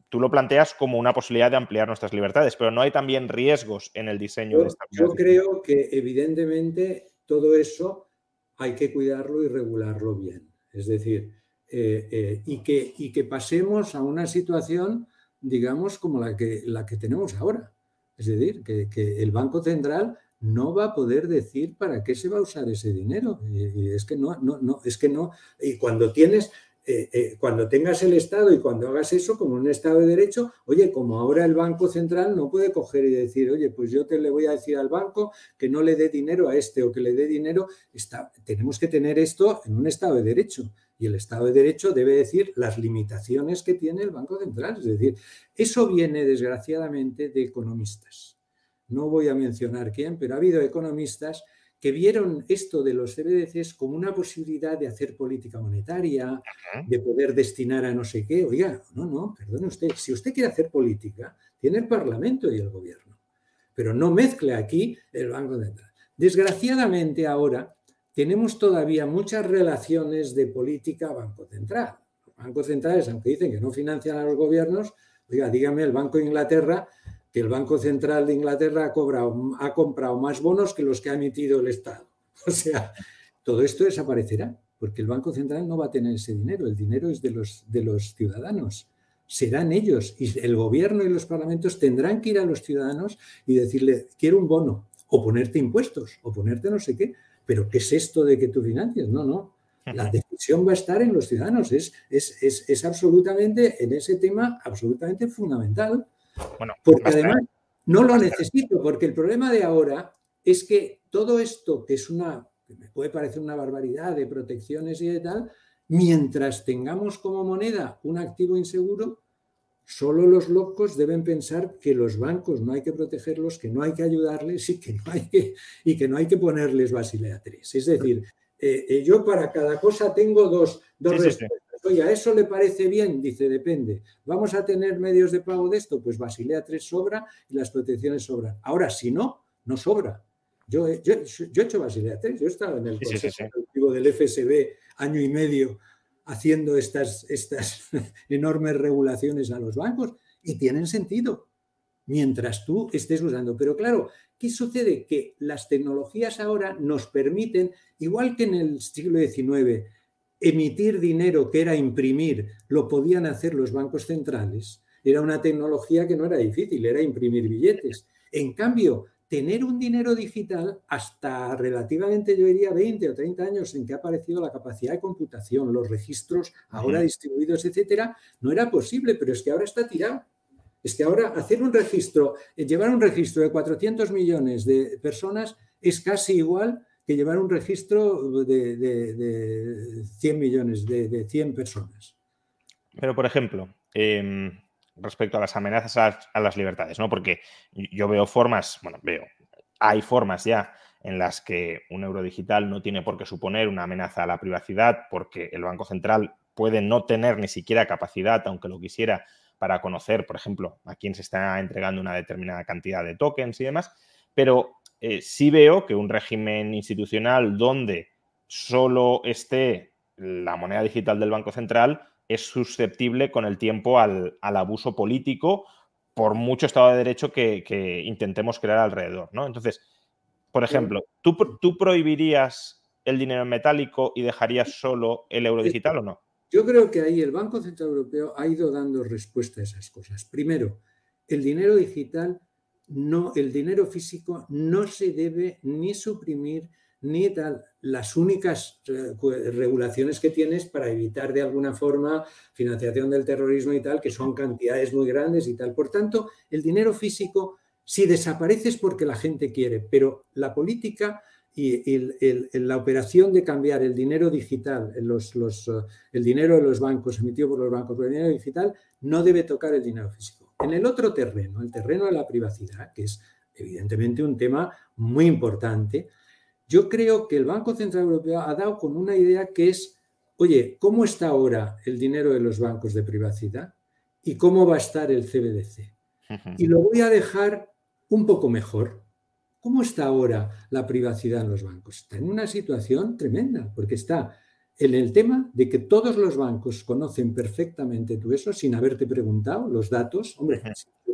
[SPEAKER 2] tú lo planteas como una posibilidad de ampliar nuestras libertades, pero no hay también riesgos en el diseño de esta
[SPEAKER 3] Yo creo que evidentemente todo eso hay que cuidarlo y regularlo bien. Es decir, eh, eh, y, que, y que pasemos a una situación, digamos, como la que, la que tenemos ahora. Es decir, que, el Banco Central no va a poder decir para qué se va a usar ese dinero. Y, es que no, no, no, es que no. Y cuando tienes, eh, eh, cuando tengas el Estado y cuando hagas eso como un Estado de Derecho, oye, como ahora el Banco Central no puede coger y decir, oye, pues yo te le voy a decir al banco que no le dé dinero a este o que le dé dinero. Está, tenemos que tener esto en un Estado de Derecho. Y el Estado de Derecho debe decir las limitaciones que tiene el Banco Central. Es decir, eso viene desgraciadamente de economistas. No voy a mencionar quién, pero ha habido economistas que vieron esto de los CBDCs como una posibilidad de hacer política monetaria, de poder destinar a no sé qué. Oiga, no, no, perdone usted, si usted quiere hacer política, tiene el Parlamento y el Gobierno, pero no mezcle aquí el Banco Central. Desgraciadamente ahora tenemos todavía muchas relaciones de política Banco Central. Los bancos centrales, aunque dicen que no financian a los gobiernos, oiga, dígame el Banco de Inglaterra que el Banco Central de Inglaterra ha, ha comprado más bonos que los que ha emitido el Estado. O sea, todo esto desaparecerá, porque el Banco Central no va a tener ese dinero, el dinero es de los, de los ciudadanos. Serán ellos y el gobierno y los parlamentos tendrán que ir a los ciudadanos y decirle, quiero un bono, o ponerte impuestos, o ponerte no sé qué, pero ¿qué es esto de que tú financias? No, no. La decisión va a estar en los ciudadanos. Es, es, absolutamente, en ese tema, absolutamente fundamental. Bueno, porque además no lo necesito, porque el problema de ahora es que todo esto, que es una, que me puede parecer una barbaridad de protecciones y de tal, mientras tengamos como moneda un activo inseguro, Solo los locos deben pensar que los bancos no hay que protegerlos, que no hay que ayudarles y que no hay que, y que, no hay que ponerles Basilea 3. Es decir, eh, eh, yo para cada cosa tengo dos, dos respuestas. Oye, ¿a eso le parece bien? Dice, depende. ¿Vamos a tener medios de pago de esto? Pues Basilea 3 sobra y las protecciones sobran. Ahora, si no, no sobra. Yo, yo, he hecho Basilea 3, yo he estado en el consejo del FSB año y medio haciendo estas, estas enormes regulaciones a los bancos y tienen sentido. mientras tú estés usando. Pero claro, ¿qué sucede? Que las tecnologías ahora nos permiten, igual que en el siglo XIX, emitir dinero que era imprimir, lo podían hacer los bancos centrales. Era una tecnología que no era difícil, era imprimir billetes. En cambio, tener un dinero digital hasta relativamente, yo diría, 20 o 30 años en que ha aparecido la capacidad de computación, los registros ahora distribuidos, etcétera, no era posible, pero es que ahora está tirado. Es que ahora hacer un registro, eh, llevar un registro de 400 millones de personas es casi igual que llevar un registro de, 100 millones, de, 100 personas.
[SPEAKER 2] Pero, por ejemplo, em, respecto a las amenazas a las, libertades, ¿no? Porque yo veo formas, bueno, veo, hay formas ya en las que un euro digital no tiene por qué suponer una amenaza a la privacidad, porque el Banco Central puede no tener ni siquiera capacidad, aunque lo quisiera, para conocer, por ejemplo, a quién se está entregando una determinada cantidad de tokens y demás, pero eh, sí veo que un régimen institucional donde solo esté la moneda digital del Banco Central es susceptible con el tiempo al, abuso político por mucho Estado de Derecho que, intentemos crear alrededor. ¿no? Entonces, por ejemplo, ¿tú, ¿tú prohibirías el dinero metálico y dejarías solo el euro digital o no?
[SPEAKER 3] Yo creo que ahí el Banco Central Europeo ha ido dando respuesta a esas cosas. Primero, el dinero digital, no, el dinero físico no se debe ni suprimir ni tal. Las únicas eh, regulaciones que tienes para evitar de alguna forma financiación del terrorismo y tal, que son cantidades muy grandes y tal. Por tanto, el dinero físico, si desaparece es porque la gente quiere, pero la política y la operación de cambiar el dinero digital, eh, el dinero de los bancos emitido por los bancos por el dinero digital, no debe tocar el dinero físico. En el otro terreno, el terreno de la privacidad, que es evidentemente un tema muy importante, yo creo que el Banco Central Europeo ha dado con una idea que es, oye, ¿cómo está ahora el dinero de los bancos de privacidad? ¿Y cómo va a estar el CBDC? Y lo voy a dejar un poco mejor. ¿Cómo está ahora la privacidad en los bancos? Está en una situación tremenda, porque está en el tema de que todos los bancos conocen perfectamente tú eso sin haberte preguntado los datos. Hombre,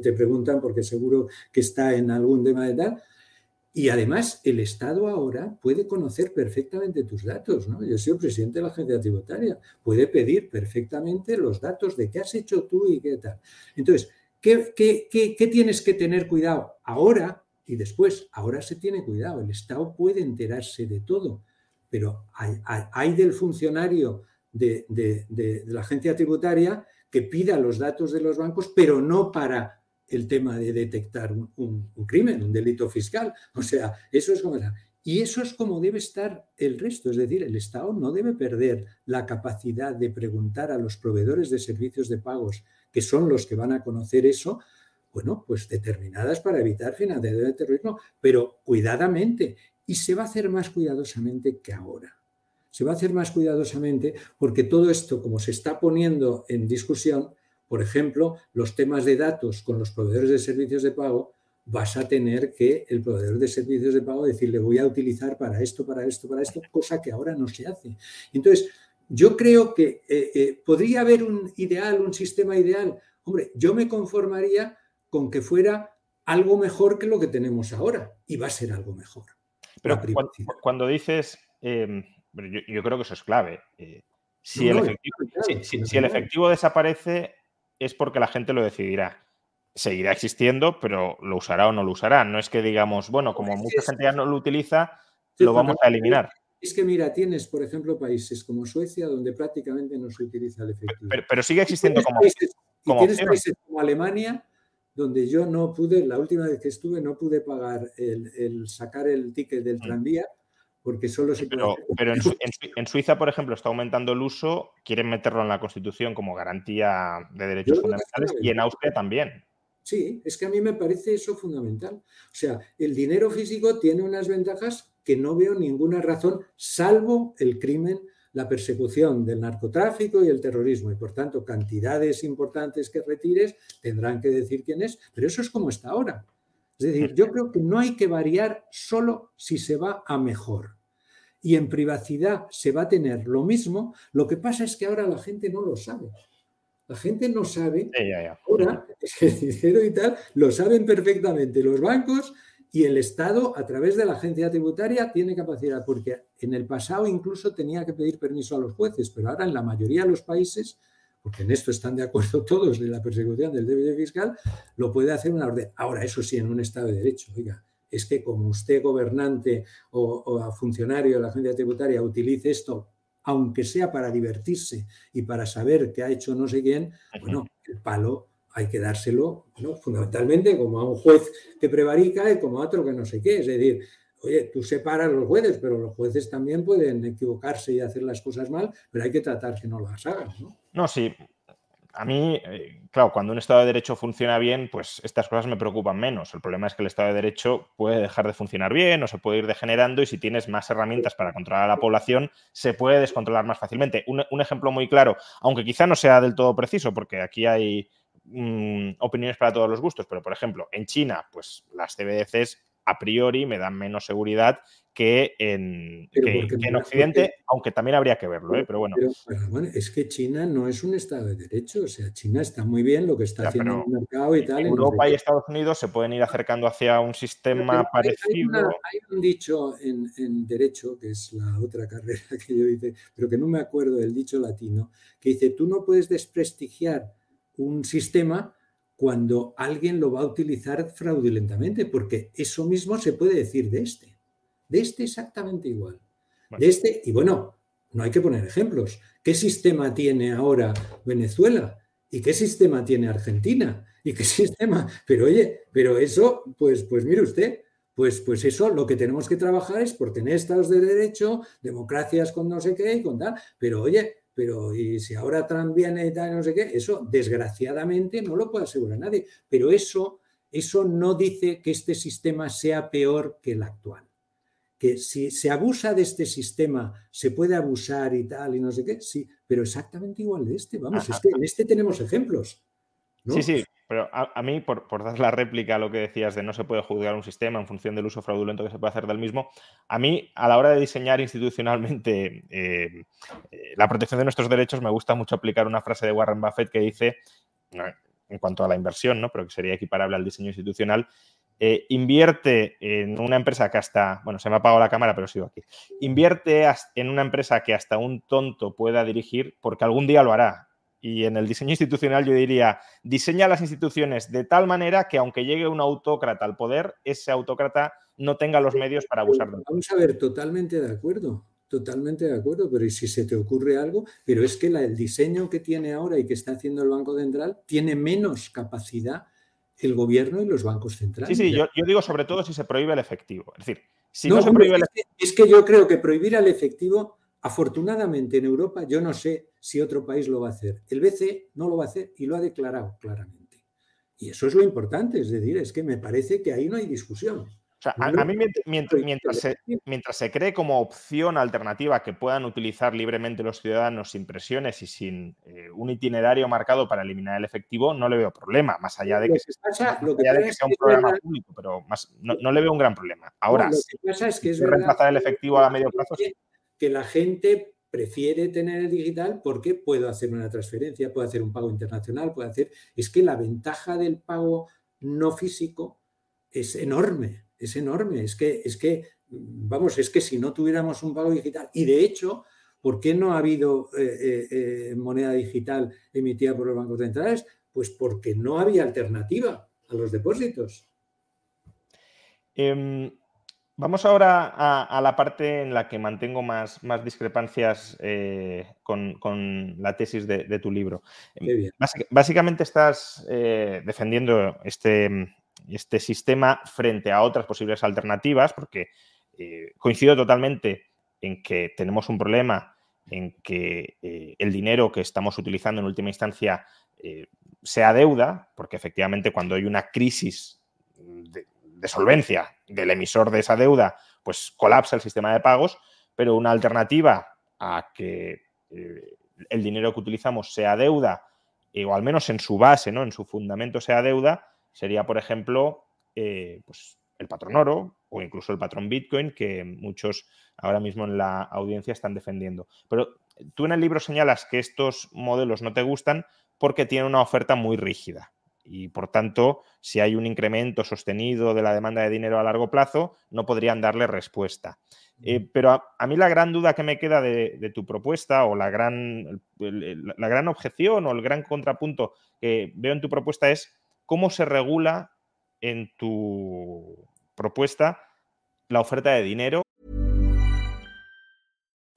[SPEAKER 3] te preguntan porque seguro que está en algún tema de tal. Y además, el Estado ahora puede conocer perfectamente tus datos. ¿no? Yo soy presidente de la agencia tributaria. Puede pedir perfectamente los datos de qué has hecho tú y qué tal. Entonces, ¿qué, qué tienes que tener cuidado ahora? y después, ahora se tiene cuidado, el Estado puede enterarse de todo, pero hay, del funcionario de, la agencia tributaria que pida los datos de los bancos, pero no para el tema de detectar un, crimen, un delito fiscal. O sea, eso es como... Y eso es como debe estar el resto, es decir, el Estado no debe perder la capacidad de preguntar a los proveedores de servicios de pagos, que son los que van a conocer eso, bueno, pues determinadas para evitar financiación del terrorismo, pero cuidadamente. Y se va a hacer más cuidadosamente que ahora. Se va a hacer más cuidadosamente porque todo esto, como se está poniendo en discusión, por ejemplo, los temas de datos con los proveedores de servicios de pago, vas a tener que el proveedor de servicios de pago decirle voy a utilizar para esto, para esto, para esto, cosa que ahora no se hace. Entonces, yo creo que eh, eh, podría haber un ideal, un sistema ideal. Hombre, yo me conformaría con que fuera algo mejor que lo que tenemos ahora y va a ser algo mejor.
[SPEAKER 2] Pero cuando, dices, em, yo, creo que eso es clave. Eh, si, el efectivo, desaparece es porque la gente lo decidirá. Seguirá existiendo, pero lo usará o no lo usará. No es que digamos, bueno, como mucha gente ya no lo utiliza, lo vamos a eliminar.
[SPEAKER 3] Es que mira, tienes, por ejemplo, países como Suecia donde prácticamente no se utiliza el efectivo.
[SPEAKER 2] Pero, sigue existiendo como,
[SPEAKER 3] como tienes países como Alemania donde yo no pude, la última vez que estuve, no pude pagar el, sacar el ticket del mm. tranvía porque solo se
[SPEAKER 2] Pero, pero en, Suiza, por ejemplo, está aumentando el uso, quieren meterlo en la Constitución como garantía de derechos fundamentales y en Austria también.
[SPEAKER 3] Sí, es que a mí me parece eso fundamental. O sea, el dinero físico tiene unas ventajas que no veo ninguna razón, salvo el crimen la persecución del narcotráfico y el terrorismo y por tanto cantidades importantes que retires tendrán que decir quién es, pero eso es como está ahora. Es decir, yo creo que no hay que variar solo si se va a mejor. Y en privacidad se va a tener lo mismo, lo que pasa es que ahora la gente no lo sabe. La gente no sabe. Ahora, el dinero y tal lo saben perfectamente los bancos y el Estado, a través de la agencia tributaria, tiene capacidad, porque en el pasado incluso tenía que pedir permiso a los jueces, pero ahora en la mayoría de los países, porque en esto están de acuerdo todos de la persecución del déficit fiscal, lo puede hacer una orden. Ahora, eso sí, en un Estado de Derecho, oiga, es que como usted, gobernante o, funcionario de la agencia tributaria, utilice esto, aunque sea para divertirse y para saber qué ha hecho no sé quién, bueno, el palo hay que dárselo, fundamentalmente como a un juez que prevarica y como a otro que no sé qué. Es decir, oye, tú separas los jueces, pero los jueces también pueden equivocarse y hacer las cosas mal, pero hay que tratar que no las hagan, ¿no?
[SPEAKER 2] No, sí. A mí, eh, claro, cuando un Estado de Derecho funciona bien, pues estas cosas me preocupan menos. El problema es que el Estado de Derecho puede dejar de funcionar bien o se puede ir degenerando y si tienes más herramientas para controlar a la población, se puede descontrolar más fácilmente. un ejemplo muy claro, aunque quizá no sea del todo preciso, porque aquí hay Mm, opiniones para todos los gustos, pero por ejemplo, en China, pues las CBDCs a priori me dan menos seguridad que en, en Occidente, aunque también habría que verlo, ¿eh? pero, bueno.
[SPEAKER 3] Es que China no es un Estado de Derecho, o sea, China está muy bien lo que está haciendo en el mercado y tal.
[SPEAKER 2] Europa y Estados Unidos se pueden ir acercando hacia un sistema parecido.
[SPEAKER 3] Hay, un dicho en, en, Derecho, que es la otra carrera que yo hice, pero que no me acuerdo del dicho latino, que dice, tú no puedes desprestigiar un sistema cuando alguien lo va a utilizar fraudulentamente, porque eso mismo se puede decir de este. De este exactamente igual. De este, y bueno, no hay que poner ejemplos. ¿Qué sistema tiene ahora Venezuela? ¿Y qué sistema tiene Argentina? ¿Y qué sistema? Pero oye, pero eso, pues, pues mire usted, pues, pues eso lo que tenemos que trabajar es por tener estados de derecho, democracias con no sé qué y con tal. Pero oye, pero y si ahora Trump viene y tal, no sé qué, eso desgraciadamente no lo puede asegurar nadie. Pero eso, eso no dice que este sistema sea peor que el actual. Que si se abusa de este sistema, se puede abusar y tal, y no sé qué, sí, pero exactamente igual de este. Vamos, es que en este tenemos ejemplos.
[SPEAKER 2] Sí, sí, pero a, mí, por, dar la réplica a lo que decías de no se puede juzgar un sistema en función del uso fraudulento que se puede hacer del mismo, a mí, a la hora de diseñar institucionalmente eh, eh, la protección de nuestros derechos, me gusta mucho aplicar una frase de Warren Buffett que dice, en cuanto a la inversión, ¿no? pero que sería equiparable al diseño institucional, eh, invierte en una empresa que hasta, bueno, se me ha apagado la cámara, pero sigo aquí, invierte en una empresa que hasta un tonto pueda dirigir porque algún día lo hará y en el diseño institucional yo diría, diseña las instituciones de tal manera que aunque llegue un autócrata al poder, ese autócrata no tenga los medios para abusar de
[SPEAKER 3] Vamos a ver, totalmente de acuerdo, totalmente de acuerdo, pero si se te ocurre algo? Pero es que el diseño que tiene ahora y que está haciendo el Banco Central tiene menos capacidad el gobierno y los bancos centrales.
[SPEAKER 2] Sí, sí, yo, digo sobre todo si se prohíbe el efectivo. Es decir, si no, se prohíbe el efectivo...
[SPEAKER 3] Es que yo creo que prohibir al efectivo Afortunadamente en Europa yo no sé si otro país lo va a hacer. El BCE no lo va a hacer y lo ha declarado claramente. Y eso es lo importante, es decir, es que me parece que ahí no hay discusión.
[SPEAKER 2] a, mí mientras, se, cree como opción alternativa que puedan utilizar libremente los ciudadanos sin presiones y sin eh, un itinerario marcado para eliminar el efectivo, no le veo problema, más allá de que, sea un programa público, pero no, le veo un gran problema. Ahora,
[SPEAKER 3] lo que pasa es que es
[SPEAKER 2] reemplazar el efectivo a medio plazo,
[SPEAKER 3] que la gente prefiere tener el digital porque puedo hacer una transferencia, puedo hacer un pago internacional, puedo hacer... Es que la ventaja del pago no físico es enorme, es enorme. Es que, es que, vamos, es que si no tuviéramos un pago digital, y de hecho, ¿por qué no ha habido eh, eh, eh, moneda digital emitida por los bancos centrales? Pues porque no había alternativa a los depósitos.
[SPEAKER 2] Em, Vamos ahora a, la parte en la que mantengo más, más discrepancias eh, con, la tesis de, tu libro. básicamente estás eh, defendiendo este, este, sistema frente a otras posibles alternativas, porque eh, coincido totalmente en que tenemos un problema en que el dinero que estamos utilizando en última instancia sea deuda, porque efectivamente cuando hay una crisis de, de solvencia del emisor de esa deuda, pues colapsa el sistema de pagos, pero una alternativa a que eh, el dinero que utilizamos sea deuda, o al menos en su base, ¿no? en su fundamento sea deuda, sería, por ejemplo, eh, pues el patrón oro o incluso el patrón Bitcoin, que muchos ahora mismo en la audiencia están defendiendo. Pero tú en el libro señalas que estos modelos no te gustan porque tiene una oferta muy rígida. Y por tanto, si hay un incremento sostenido de la demanda de dinero a largo plazo, no podrían darle respuesta. Eh, pero a, mí la gran duda que me queda de, tu propuesta o la gran, la gran objeción o el gran contrapunto que veo en tu propuesta es cómo se regula en tu propuesta la oferta de dinero.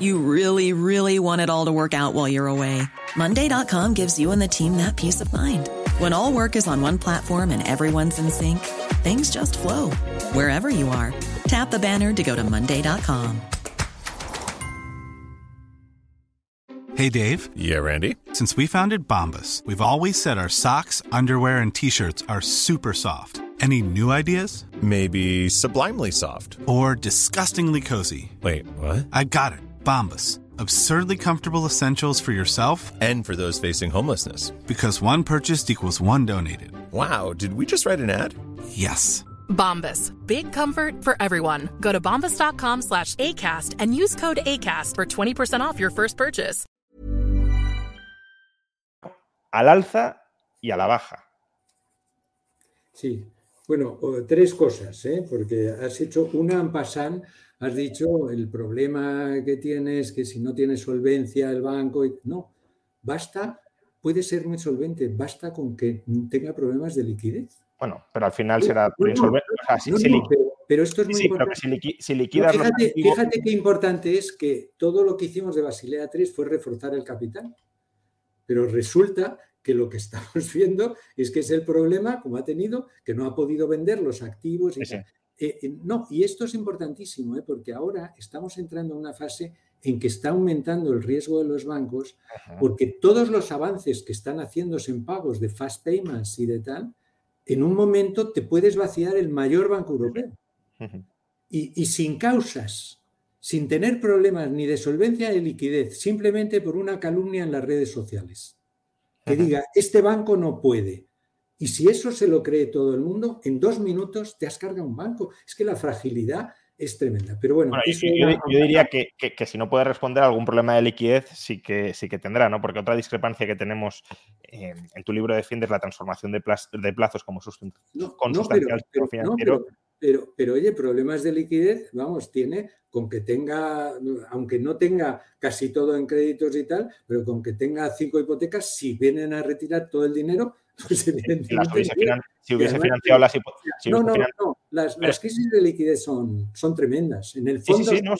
[SPEAKER 4] You really, really want it all to work out while you're away. Monday.com gives you and the team that peace of mind. When all work is on one platform and everyone's in sync, things just flow wherever you are. Tap the banner to go to Monday.com.
[SPEAKER 5] Hey, Dave.
[SPEAKER 6] Yeah, Randy.
[SPEAKER 5] Since we founded Bombus, we've always said our socks, underwear, and t shirts are super soft. Any new ideas?
[SPEAKER 6] Maybe sublimely soft.
[SPEAKER 5] Or disgustingly cozy.
[SPEAKER 6] Wait, what?
[SPEAKER 5] I got it. Bombas. Absurdly comfortable essentials for yourself
[SPEAKER 6] and for those facing homelessness.
[SPEAKER 5] Because one purchased equals one donated.
[SPEAKER 6] Wow, did we just write an ad?
[SPEAKER 5] Yes.
[SPEAKER 7] Bombas. Big comfort for everyone. Go to bombas.com slash ACAST and use code ACAST for 20% off your first purchase.
[SPEAKER 2] Al alza y a la baja.
[SPEAKER 3] Sí. Bueno, tres cosas, ¿eh? porque has hecho una en passant has dicho el problema que tienes, que si no tienes solvencia el banco, no, basta, puede ser muy solvente, basta con que tenga problemas de liquidez.
[SPEAKER 2] Bueno, pero al final será
[SPEAKER 3] insolvente. pero, esto es muy importante.
[SPEAKER 2] si, liquidas
[SPEAKER 3] fíjate, fíjate, qué importante es que todo lo que hicimos de Basilea 3 fue reforzar el capital. Pero resulta que lo que estamos viendo es que es el problema, como ha tenido, que no ha podido vender los activos. Y eh, eh, no, y esto es importantísimo, ¿eh? porque ahora estamos entrando en una fase en que está aumentando el riesgo de los bancos, porque todos los avances que están haciéndose en pagos de fast payments y de tal, en un momento te puedes vaciar el mayor banco europeo. y, y sin causas, sin tener problemas ni de solvencia ni de liquidez, simplemente por una calumnia en las redes sociales. Que diga, este banco no puede, y si eso se lo cree todo el mundo, en dos minutos te has cargado un banco. Es que la fragilidad es tremenda. Pero bueno,
[SPEAKER 2] yo, diría que, si no puede responder a algún problema de liquidez, sí que, sí que tendrá, ¿no? Porque otra discrepancia que tenemos en, tu libro defiendes la transformación de, de plazos como sustancial
[SPEAKER 3] financiero. Pero, pero, oye, problemas de liquidez, vamos, tiene con que tenga, aunque no tenga casi todo en créditos y tal, pero con que tenga cinco hipotecas, si vienen a retirar todo el dinero, pues
[SPEAKER 2] si hubiese financiado las
[SPEAKER 3] hipotecas. no, no, no. Las, crisis de liquidez son, son tremendas. En el fondo.
[SPEAKER 2] Sí, sí, no,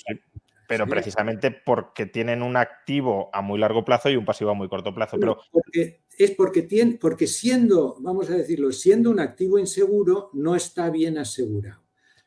[SPEAKER 2] Pero precisamente porque tienen un activo a muy largo plazo y un pasivo a muy corto plazo. Pero...
[SPEAKER 3] Porque, es porque, tiene, porque siendo, vamos a decirlo, siendo un activo inseguro, no está bien asegurado.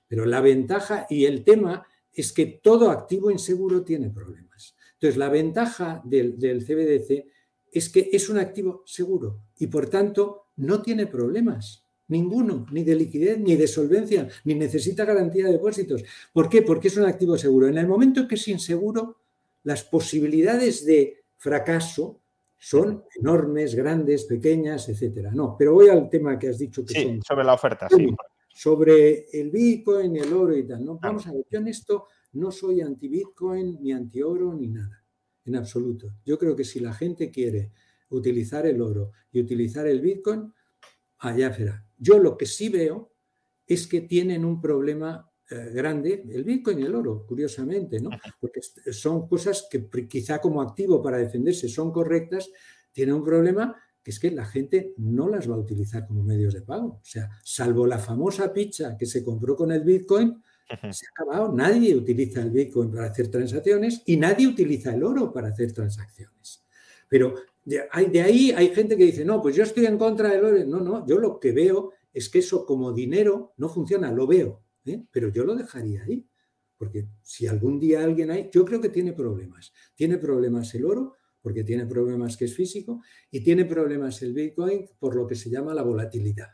[SPEAKER 3] Pero la ventaja y el tema es que todo activo inseguro tiene problemas. Entonces, la ventaja del, del CBDC es que es un activo seguro y por tanto no tiene problemas. Ninguno, ni de liquidez, ni de solvencia, ni necesita garantía de depósitos. ¿Por qué? Porque es un activo seguro. En el momento que es inseguro, las posibilidades de fracaso son enormes, grandes, pequeñas, etcétera. No, pero voy al tema que has dicho que
[SPEAKER 2] sí, sobre la oferta, sí.
[SPEAKER 3] Sobre el Bitcoin, el oro y tal. ¿no? Vamos a ver, yo en esto no soy anti-Bitcoin, ni anti-oro, ni nada en absoluto. Yo creo que si la gente quiere utilizar el oro y utilizar el Bitcoin, allá será. Yo lo que sí veo es que tienen un problema eh, grande, el Bitcoin y el oro, curiosamente, ¿no? Porque son cosas que quizá como activo para defenderse son correctas, tiene un problema que es que la gente no las va a utilizar como medios de pago. O sea, salvo la famosa picha que se compró con el Bitcoin, se ha acabado. Nadie utiliza el Bitcoin para hacer transacciones y nadie utiliza el oro para hacer transacciones. Pero de, ahí hay gente que dice, no, pues yo estoy en contra del oro. No, no, yo lo que veo es que eso como dinero no funciona, lo veo, ¿eh? pero yo lo dejaría ahí. Porque si algún día alguien hay, yo creo que tiene problemas. Tiene problemas el oro porque tiene problemas que es físico, y tiene problemas el Bitcoin por lo que se llama la volatilidad.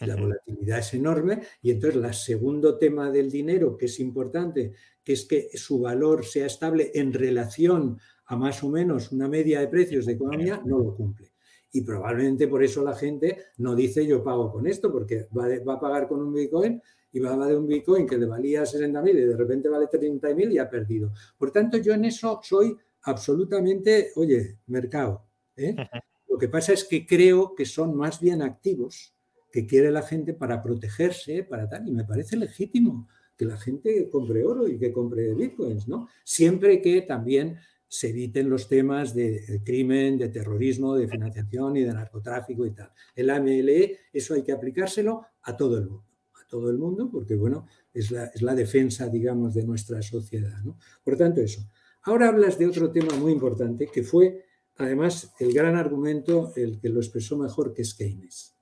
[SPEAKER 3] La volatilidad es enorme y entonces el segundo tema del dinero que es importante, que es que su valor sea estable en relación a más o menos una media de precios de economía, no lo cumple. Y probablemente por eso la gente no dice yo pago con esto, porque va, a pagar con un Bitcoin y va a de un Bitcoin que le valía 60.000 y de repente vale 30.000 y ha perdido. Por tanto, yo en eso soy absolutamente, oye, mercado. ¿eh? Lo que pasa es que creo que son más bien activos que quiere la gente para protegerse, para tal, y me parece legítimo que la gente compre oro y que compre bitcoins, ¿no? Siempre que también se eviten los temas de, crimen, de terrorismo, de financiación y de narcotráfico y tal. El AMLE, eso hay que aplicárselo a todo el mundo, a todo el mundo, porque bueno, es la, defensa, digamos, de nuestra sociedad. Por tanto, eso. Ahora hablas de otro tema muy importante que fue, además, el gran argumento, el que lo expresó mejor, que es Keynes.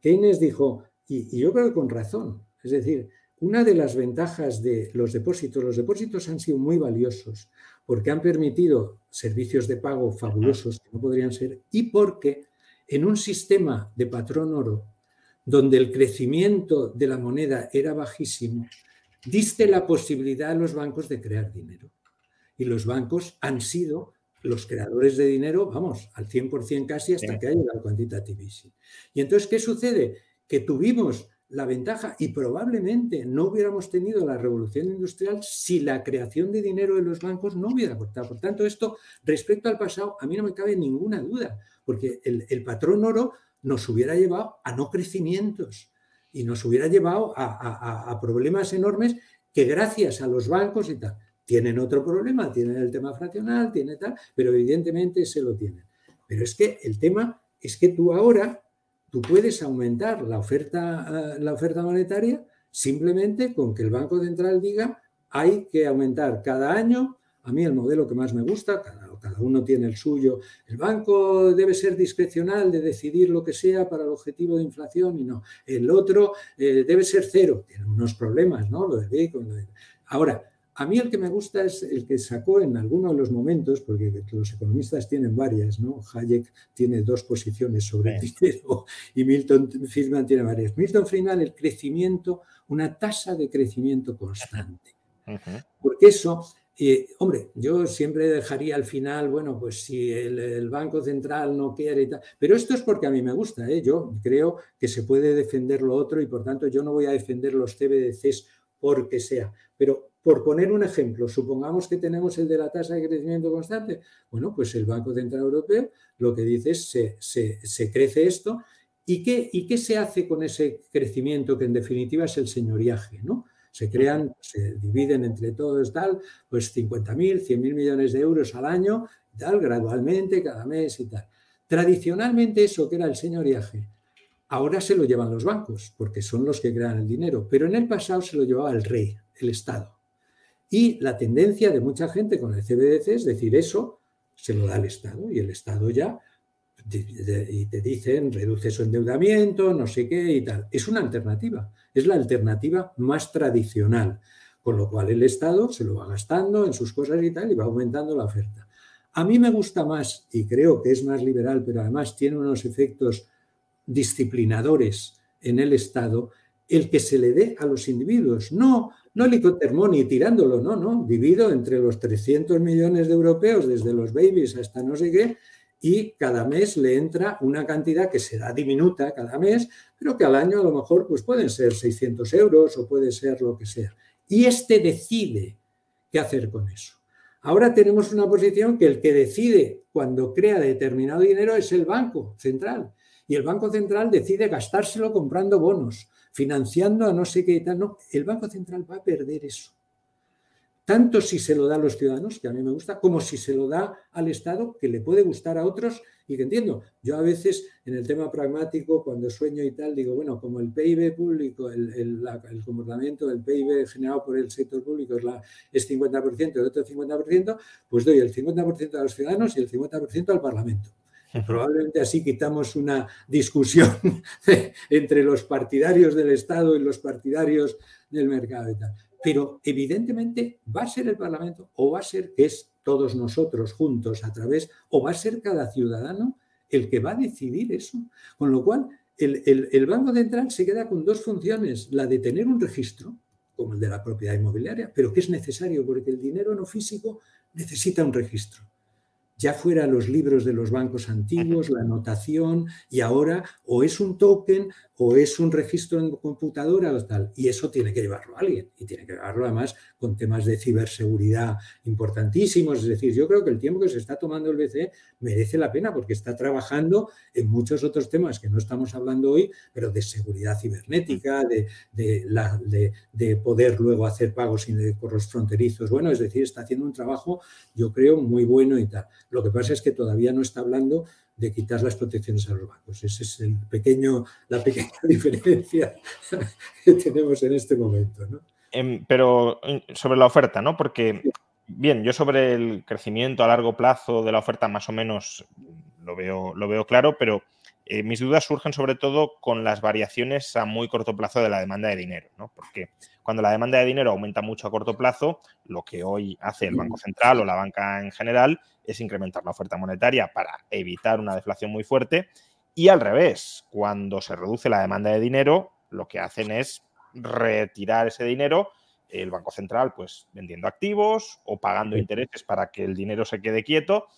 [SPEAKER 3] Keynes dijo, y, yo creo que con razón, es decir, una de las ventajas de los depósitos, los depósitos han sido muy valiosos porque han permitido servicios de pago fabulosos que no podrían ser y porque en un sistema de patrón oro donde el crecimiento de la moneda era bajísimo, diste la posibilidad a los bancos de crear dinero. Y los bancos han sido los creadores de dinero, vamos, al 100% casi hasta que ha llegado el quantitative easing. Y entonces, ¿qué sucede? Que tuvimos la ventaja y probablemente no hubiéramos tenido la revolución industrial si la creación de dinero de los bancos no hubiera cortado. Por tanto, esto respecto al pasado, a mí no me cabe ninguna duda, porque el, patrón oro nos hubiera llevado a no crecimientos y nos hubiera llevado a, a problemas enormes que gracias a los bancos y tal, tienen otro problema, tienen el tema fraccional, tiene tal, pero evidentemente se lo tienen. Pero es que el tema es que tú ahora, tú puedes aumentar la oferta, eh, la oferta monetaria simplemente con que el Banco Central diga hay que aumentar cada año. A mí el modelo que más me gusta, cada, uno tiene el suyo, el banco debe ser discrecional de decidir lo que sea para el objetivo de inflación y no. El otro eh, debe ser cero. Tiene unos problemas, ¿no? Lo de Ahora, a mí el que me gusta es el que sacó en algunos de los momentos, porque los economistas tienen varias, ¿no? Hayek tiene dos posiciones sobre el dinero y Milton Friedman tiene varias. Milton Friedman, el crecimiento, una tasa de crecimiento constante. Porque eso, eh, hombre, yo siempre dejaría al final, bueno, pues si el, Banco Central no quiere y tal, pero esto es porque a mí me gusta, ¿eh? yo creo que se puede defender lo otro y por tanto yo no voy a defender los CBDCs porque sea, pero por poner un ejemplo, supongamos que tenemos el de la tasa de crecimiento constante. Bueno, pues el Banco Central Europeo lo que dice es se, se, crece esto. ¿Y qué, ¿Y qué se hace con ese crecimiento que en definitiva es el señoriaje? ¿no? Se crean, se dividen entre todos, tal, pues 50.000, 100.000 millones de euros al año, tal, gradualmente, cada mes y tal. Tradicionalmente eso que era el señoriaje, ahora se lo llevan los bancos, porque son los que crean el dinero, pero en el pasado se lo llevaba el rey, el Estado. Y la tendencia de mucha gente con el CBDC es decir, eso se lo da el Estado y el Estado ya y te dicen reduce su endeudamiento, no sé qué y tal. Es una alternativa, es la alternativa más tradicional, con lo cual el Estado se lo va gastando en sus cosas y tal y va aumentando la oferta. A mí me gusta más y creo que es más liberal, pero además tiene unos efectos disciplinadores en el Estado, el que se le dé a los individuos, no no ni tirándolo, no, no, dividido entre los 300 millones de europeos, desde los babies hasta no sé qué, y cada mes le entra una cantidad que será diminuta cada mes, pero que al año a lo mejor pues pueden ser 600 euros o puede ser lo que sea. Y este decide qué hacer con eso. Ahora tenemos una posición que el que decide cuando crea determinado dinero es el Banco Central. Y el Banco Central decide gastárselo comprando bonos financiando a no sé qué tal. No, el Banco Central va a perder eso. Tanto si se lo da a los ciudadanos, que a mí me gusta, como si se lo da al Estado, que le puede gustar a otros y que entiendo. Yo a veces en el tema pragmático, cuando sueño y tal, digo, bueno, como el PIB público, el, comportamiento del PIB generado por el sector público es, la, es 50%, el otro 50%, pues doy el 50% a los ciudadanos y el 50% al Parlamento. Probablemente así quitamos una discusión entre los partidarios del Estado y los partidarios del mercado y tal. Pero evidentemente va a ser el Parlamento o va a ser que es todos nosotros juntos a través, o va a ser cada ciudadano el que va a decidir eso. Con lo cual, el, el Banco Central se queda con dos funciones, la de tener un registro, como el de la propiedad inmobiliaria, pero que es necesario porque el dinero no físico necesita un registro ya fuera los libros de los bancos antiguos, la anotación, y ahora o es un token o es un registro en computadora o tal. Y eso tiene que llevarlo alguien, y tiene que llevarlo además con temas de ciberseguridad importantísimos. Es decir, yo creo que el tiempo que se está tomando el BCE merece la pena porque está trabajando en muchos otros temas que no estamos hablando hoy, pero de seguridad cibernética, de, de, de poder luego hacer pagos sin los fronterizos. Bueno, es decir, está haciendo un trabajo, yo creo, muy bueno y tal. Lo que pasa es que todavía no está hablando de quitar las protecciones a los bancos. Esa es el pequeño, la pequeña diferencia que tenemos en este momento.
[SPEAKER 2] Em, pero sobre la oferta, ¿no? Porque, bien, yo sobre el crecimiento a largo plazo de la oferta más o menos lo veo, lo veo claro, pero eh, mis dudas surgen sobre todo con las variaciones a muy corto plazo de la demanda de dinero, ¿no? Porque cuando la demanda de dinero aumenta mucho a corto plazo, lo que hoy hace el Banco Central o la banca en general es incrementar la oferta monetaria para evitar una deflación muy fuerte. Y al revés, cuando se reduce la demanda de dinero, lo que hacen es retirar ese dinero, el Banco Central pues vendiendo activos o pagando intereses para que el dinero se quede quieto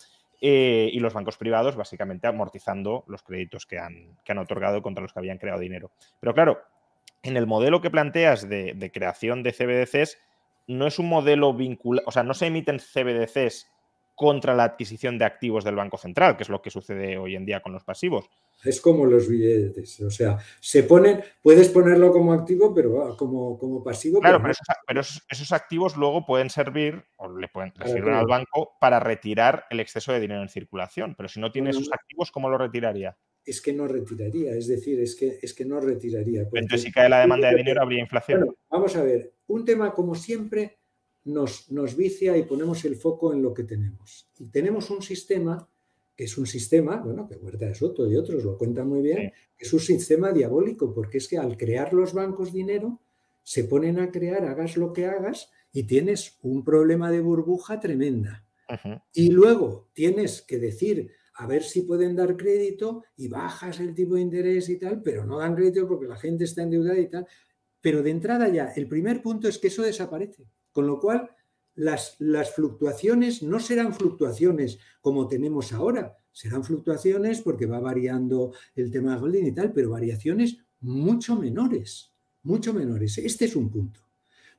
[SPEAKER 2] eh, y los bancos privados básicamente amortizando los créditos que han, que han otorgado contra los que habían creado dinero. Pero claro, en el modelo que planteas de, de creación de CBDCs, no es un modelo vinculado, o sea, no se emiten CBDCs contra la adquisición de activos del Banco Central, que es lo que sucede hoy en día con los pasivos.
[SPEAKER 3] Es como los billetes, o sea, se ponen, puedes ponerlo como activo, pero como, como pasivo.
[SPEAKER 2] Claro, pero, esos, activos luego pueden servir, o le pueden servir al banco para retirar el exceso de dinero en circulación. Pero si no tiene esos activos, ¿cómo lo retiraría?
[SPEAKER 3] Es que no retiraría, es decir, es que, es que no retiraría.
[SPEAKER 2] Entonces, si cae la demanda de dinero, habría inflación.
[SPEAKER 3] vamos a ver, un tema como siempre nos, nos vicia y ponemos el foco en lo que tenemos. Y tenemos un sistema que es un sistema, bueno, que Huerta de Soto y otros lo cuentan muy bien, es un sistema diabólico, porque es que al crear los bancos dinero, se ponen a crear, hagas lo que hagas, y tienes un problema de burbuja tremenda. Y luego tienes que decir, a ver si pueden dar crédito, y bajas el tipo de interés y tal, pero no dan crédito porque la gente está endeudada y tal. Pero de entrada ya, el primer punto es que eso desaparece. Con lo cual, las, las, fluctuaciones no serán fluctuaciones como tenemos ahora, serán fluctuaciones porque va variando el tema de Golding y tal, pero variaciones mucho menores, mucho menores. Este es un punto.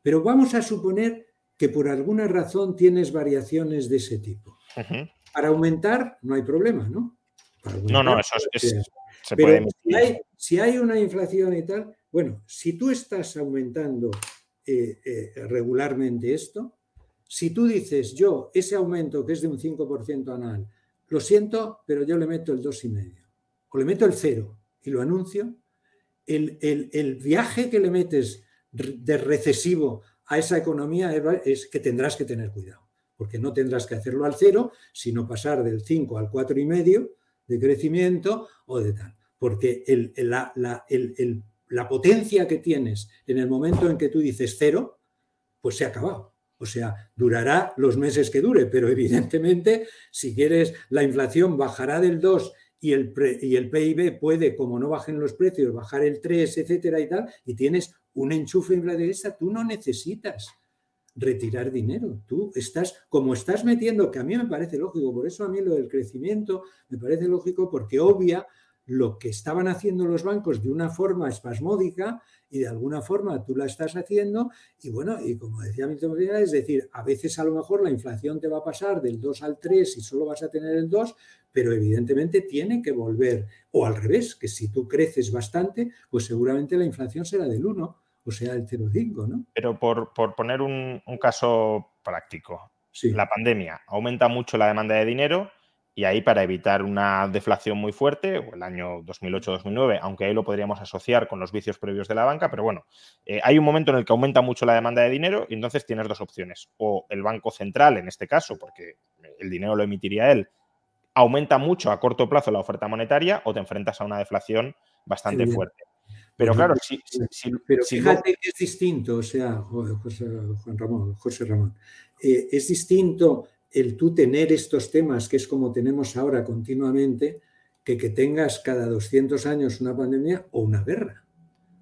[SPEAKER 3] Pero vamos a suponer que por alguna razón tienes variaciones de ese tipo. Para aumentar no hay problema, ¿no?
[SPEAKER 2] no, no, eso es,
[SPEAKER 3] se pero si hay, si hay una inflación y tal, bueno, si tú estás aumentando eh, eh, regularmente esto, si tú dices yo, ese aumento que es de un 5% anual, lo siento, pero yo le meto el 2,5, o le meto el 0 y lo anuncio, el, el, viaje que le metes de recesivo a esa economía es que tendrás que tener cuidado, porque no tendrás que hacerlo al 0, sino pasar del 5 al 4,5 de crecimiento o de tal, porque el, la, el la potencia que tienes en el momento en que tú dices cero, pues se ha acabado. O sea, durará los meses que dure, pero evidentemente si quieres la inflación bajará del 2 y el, y el PIB puede, como no bajen los precios, bajar el 3, etcétera y tal, y tienes un enchufe inflacionista, tú no necesitas retirar dinero. Tú estás, como estás metiendo, que a mí me parece lógico, por eso a mí lo del crecimiento me parece lógico porque obvia lo que estaban haciendo los bancos de una forma espasmódica y de alguna forma tú la estás haciendo y bueno, y como decía Milton es decir, a veces a lo mejor la inflación te va a pasar del 2 al 3 y solo vas a tener el 2, pero evidentemente tiene que volver, o al revés, que si tú creces bastante, pues seguramente la inflación será del 1 o sea del 0,5, ¿no?
[SPEAKER 2] Pero por, poner un, caso práctico, la pandemia aumenta mucho la demanda de dinero, y ahí para evitar una deflación muy fuerte, o el año 2008-2009, aunque ahí lo podríamos asociar con los vicios previos de la banca, pero bueno, eh, hay un momento en el que aumenta mucho la demanda de dinero y entonces tienes dos opciones. O el Banco Central, en este caso, porque el dinero lo emitiría él, aumenta mucho a corto plazo la oferta monetaria o te enfrentas a una deflación bastante fuerte. Pero claro, si,
[SPEAKER 3] pero fíjate que es distinto, o sea, José, Juan Ramón, José Ramón, eh, es distinto el tú tener estos temas, que es como tenemos ahora continuamente, que, que tengas cada 200 años una pandemia o una guerra.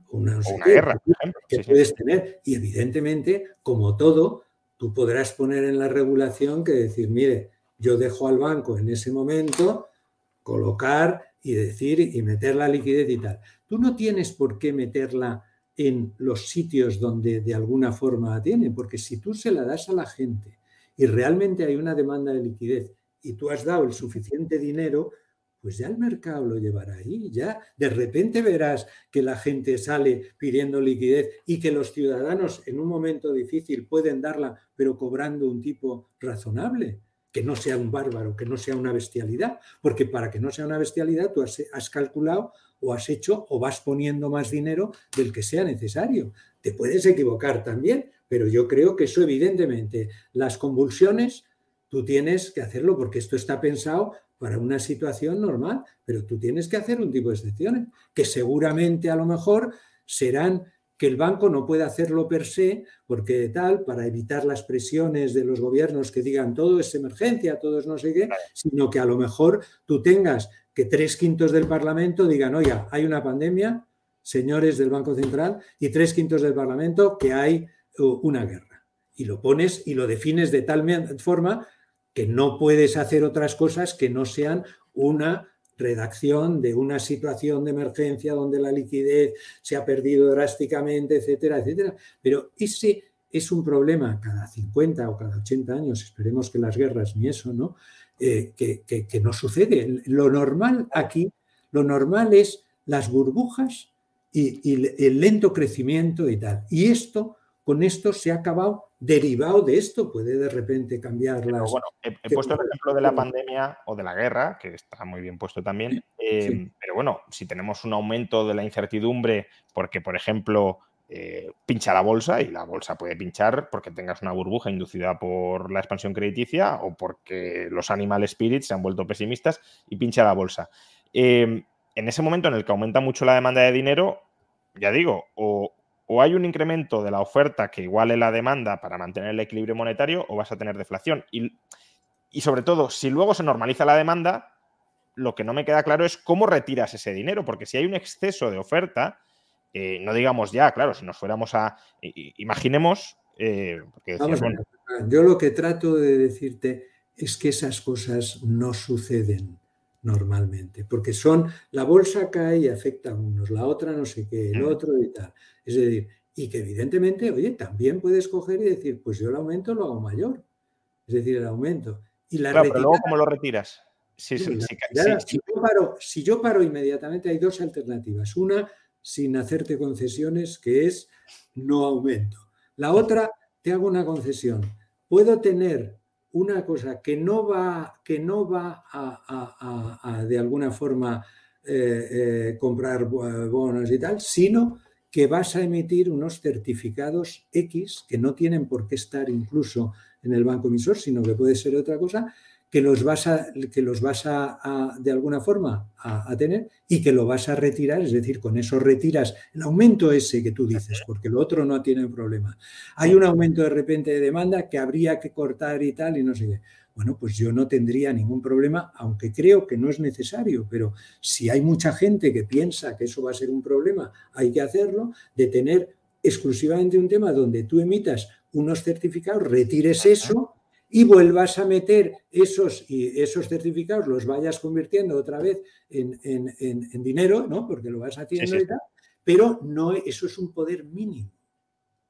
[SPEAKER 2] O una, guerra, por ejemplo.
[SPEAKER 3] Que puedes tener. Y evidentemente, como todo, tú podrás poner en la regulación que decir, mire, yo dejo al banco en ese momento colocar y decir y meter la liquidez y tal. Tú no tienes por qué meterla en los sitios donde de alguna forma la tiene, porque si tú se la das a la gente y realmente hay una demanda de liquidez y tú has dado el suficiente dinero, pues ya el mercado lo llevará ahí, ya de repente verás que la gente sale pidiendo liquidez y que los ciudadanos en un momento difícil pueden darla, pero cobrando un tipo razonable, que no sea un bárbaro, que no sea una bestialidad, porque para que no sea una bestialidad tú has, has calculado o has hecho o vas poniendo más dinero del que sea necesario. Te puedes equivocar también, pero yo creo que eso evidentemente, las convulsiones, tú tienes que hacerlo porque esto está pensado para una situación normal, pero tú tienes que hacer un tipo de excepciones, que seguramente a lo mejor serán que el banco no puede hacerlo per se, porque tal, para evitar las presiones de los gobiernos que digan todo es emergencia, todo es no sé qué, sino que a lo mejor tú tengas que tres quintos del Parlamento digan, oiga, hay una pandemia, señores del Banco Central, y tres quintos del Parlamento que hay una guerra. Y lo pones y lo defines de tal forma que no puedes hacer otras cosas que no sean una redacción de una situación de emergencia donde la liquidez se ha perdido drásticamente, etcétera, etcétera. Pero ese es un problema cada 50 o cada 80 años, esperemos que las guerras ni eso, ¿no? Eh, que, no sucede. Lo normal aquí, lo normal es las burbujas y, y el lento crecimiento y tal. Y esto con esto se ha acabado derivado de esto, puede de repente cambiar las...
[SPEAKER 2] Bueno, he, puesto el ejemplo de la pandemia o de la guerra, que está muy bien puesto también, eh, pero bueno, si tenemos un aumento de la incertidumbre porque, por ejemplo, eh, pincha la bolsa y la bolsa puede pinchar porque tengas una burbuja inducida por la expansión crediticia o porque los animal spirits se han vuelto pesimistas y pincha la bolsa. Eh, en ese momento en el que aumenta mucho la demanda de dinero, ya digo, o, o hay un incremento de la oferta que iguale la demanda para mantener el equilibrio monetario o vas a tener deflación. Y, sobre todo, si luego se normaliza la demanda, lo que no me queda claro es cómo retiras ese dinero, porque si hay un exceso de oferta, eh, no digamos ya, claro, si nos fuéramos a... Imaginemos... Eh,
[SPEAKER 3] yo lo que trato de decirte es que esas cosas no suceden normalmente, porque son, la bolsa cae y afecta a unos, la otra no sé qué, el otro y tal. Es decir, y que evidentemente, oye, también puedes coger y decir, pues yo el aumento lo hago mayor. Es decir, el aumento. Y la
[SPEAKER 2] claro, pero luego, ¿cómo lo retiras?
[SPEAKER 3] si, yo paro, si yo paro inmediatamente, hay dos alternativas. Una, sin hacerte concesiones, que es no aumento. La otra, te hago una concesión. Puedo tener una cosa que no va, que no va a, de alguna forma eh, eh, comprar bonos y tal, sino que vas a emitir unos certificados X que no tienen por qué estar incluso en el banco emisor, sino que puede ser otra cosa, que los vas a, que los vas a, de alguna forma a, tener y que lo vas a retirar, es decir, con eso retiras el aumento ese que tú dices, porque lo otro no tiene problema. Hay un aumento de repente de demanda que habría que cortar y tal y no sé qué. Bueno, pues yo no tendría ningún problema, aunque creo que no es necesario, pero si hay mucha gente que piensa que eso va a ser un problema, hay que hacerlo, de tener exclusivamente un tema donde tú emitas unos certificados, retires eso y vuelvas a meter esos, esos certificados, los vayas convirtiendo otra vez en, dinero, ¿no? Porque lo vas haciendo y tal, pero no, eso es un poder mínimo.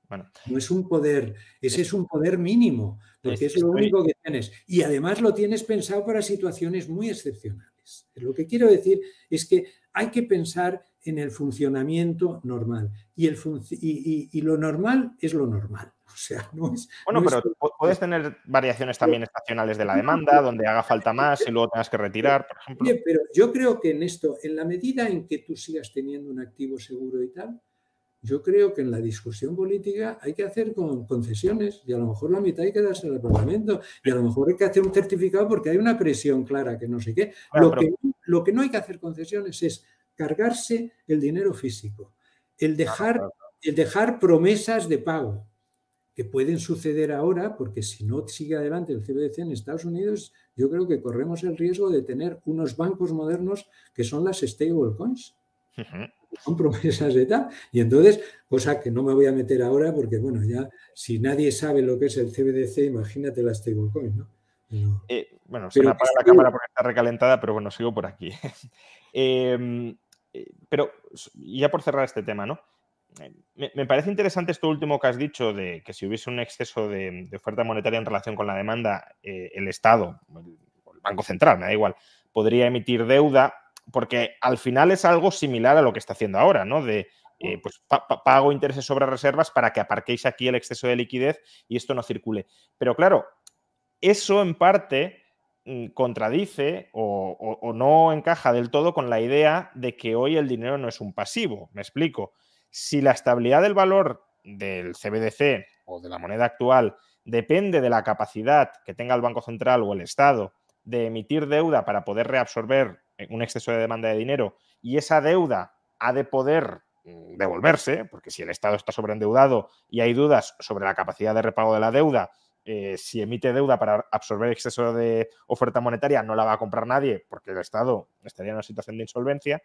[SPEAKER 3] Bueno. No es un poder, ese es un poder mínimo, porque es lo único que tienes. Y además lo tienes pensado para situaciones muy excepcionales. Lo que quiero decir es que hay que pensar en el funcionamiento normal. Y, el y lo normal es lo normal. O sea, no es,
[SPEAKER 2] bueno, pero puedes tener variaciones también estacionales de la demanda, donde haga falta más y luego tengas que retirar, por ejemplo.
[SPEAKER 3] Bien, pero yo creo que en esto, en la medida en que tú sigas teniendo un activo seguro y tal, yo creo que en la discusión política hay que hacer con concesiones y a lo mejor la mitad hay que darse al Parlamento y a lo mejor hay que hacer un certificado porque hay una presión clara que no sé qué. lo, que, lo que no hay que hacer concesiones es cargarse el dinero físico, el dejar, el dejar promesas de pago que pueden suceder ahora, porque si no sigue adelante el CBDC en Estados Unidos, yo creo que corremos el riesgo de tener unos bancos modernos que son las stablecoins. Son promesas de tal. Y entonces, cosa que no me voy a meter ahora, porque bueno, ya si nadie sabe lo que es el CBDC, imagínate la stablecoin, ¿no?
[SPEAKER 2] Eh, bueno, se me apaga la cámara porque está recalentada, pero bueno, sigo por aquí. Em, eh, pero ya por cerrar este tema, ¿no? Me, parece interesante esto último que has dicho de que si hubiese un exceso de, oferta monetaria en relación con la demanda, eh, el Estado, el, Banco Central, me da igual, podría emitir deuda, porque al final es algo similar a lo que está haciendo ahora, ¿no? De eh, pues pago intereses sobre reservas para que aparquéis aquí el exceso de liquidez y esto no circule. Pero claro, eso en parte mm, contradice o, no encaja del todo con la idea de que hoy el dinero no es un pasivo. Me explico. Si la estabilidad del valor del CBDC o de la moneda actual depende de la capacidad que tenga el Banco Central o el Estado de emitir deuda para poder reabsorber eh, un exceso de demanda de dinero y esa deuda ha de poder mm, devolverse, porque si el Estado está sobreendeudado y hay dudas sobre la capacidad de repago de la deuda, eh, si emite deuda para absorber exceso de oferta monetaria, no la va a comprar nadie porque el Estado estaría en una situación de insolvencia.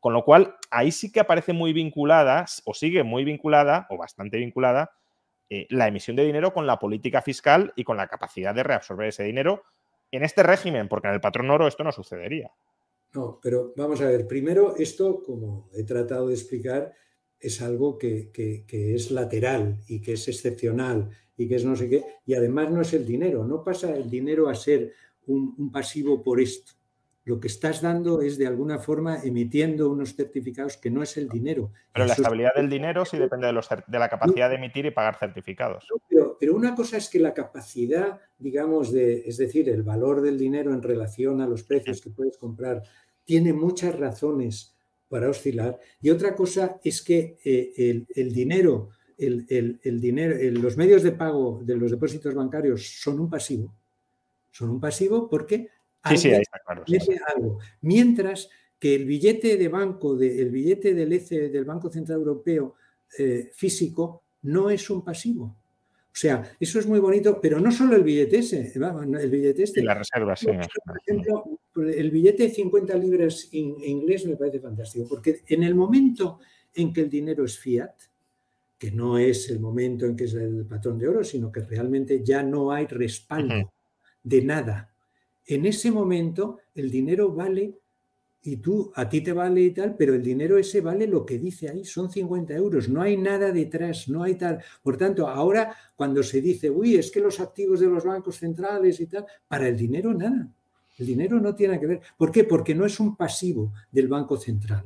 [SPEAKER 2] Con lo cual, ahí sí que aparece muy vinculada, o sigue muy vinculada, o bastante vinculada, eh, la emisión de dinero con la política fiscal y con la capacidad de reabsorber ese dinero en este régimen, porque en el patrón oro esto no sucedería.
[SPEAKER 3] No, pero vamos a ver, primero esto, como he tratado de explicar, es algo que, que es lateral y que es excepcional y que es no sé qué, y además no es el dinero, no pasa el dinero a ser un, pasivo por esto. Lo que estás dando es de alguna forma emitiendo unos certificados que no es el dinero.
[SPEAKER 2] Pero la estabilidad del dinero sí depende de, los, de la capacidad de emitir y pagar certificados.
[SPEAKER 3] pero, pero, una cosa es que la capacidad, digamos, de, es decir, el valor del dinero en relación a los precios que puedes comprar, tiene muchas razones para oscilar. Y otra cosa es que eh, el, el dinero el, dinero, los medios de pago de los depósitos bancarios son un pasivo. Son un pasivo porque
[SPEAKER 2] sí, sí, ahí está claro,
[SPEAKER 3] algo. Mientras que el billete de banco, el billete del ECE del Banco Central Europeo eh, físico no es un pasivo. O sea, eso es muy bonito, pero no solo el billete ese, el billete este.
[SPEAKER 2] Y la reserva, sí.
[SPEAKER 3] Por ejemplo, el billete de 50 libras en inglés me parece fantástico, porque en el momento en que el dinero es fiat, que no es el momento en que es el patrón de oro, sino que realmente ya no hay respaldo de nada. En ese momento el dinero vale y tú, a ti te vale y tal, pero el dinero ese vale lo que dice ahí, son 50 euros, no hay nada detrás, no hay tal. Por tanto, ahora cuando se dice, uy, es que los activos de los bancos centrales y tal, para el dinero nada. El dinero no tiene que ver. ¿Por qué? Porque no es un pasivo del Banco Central.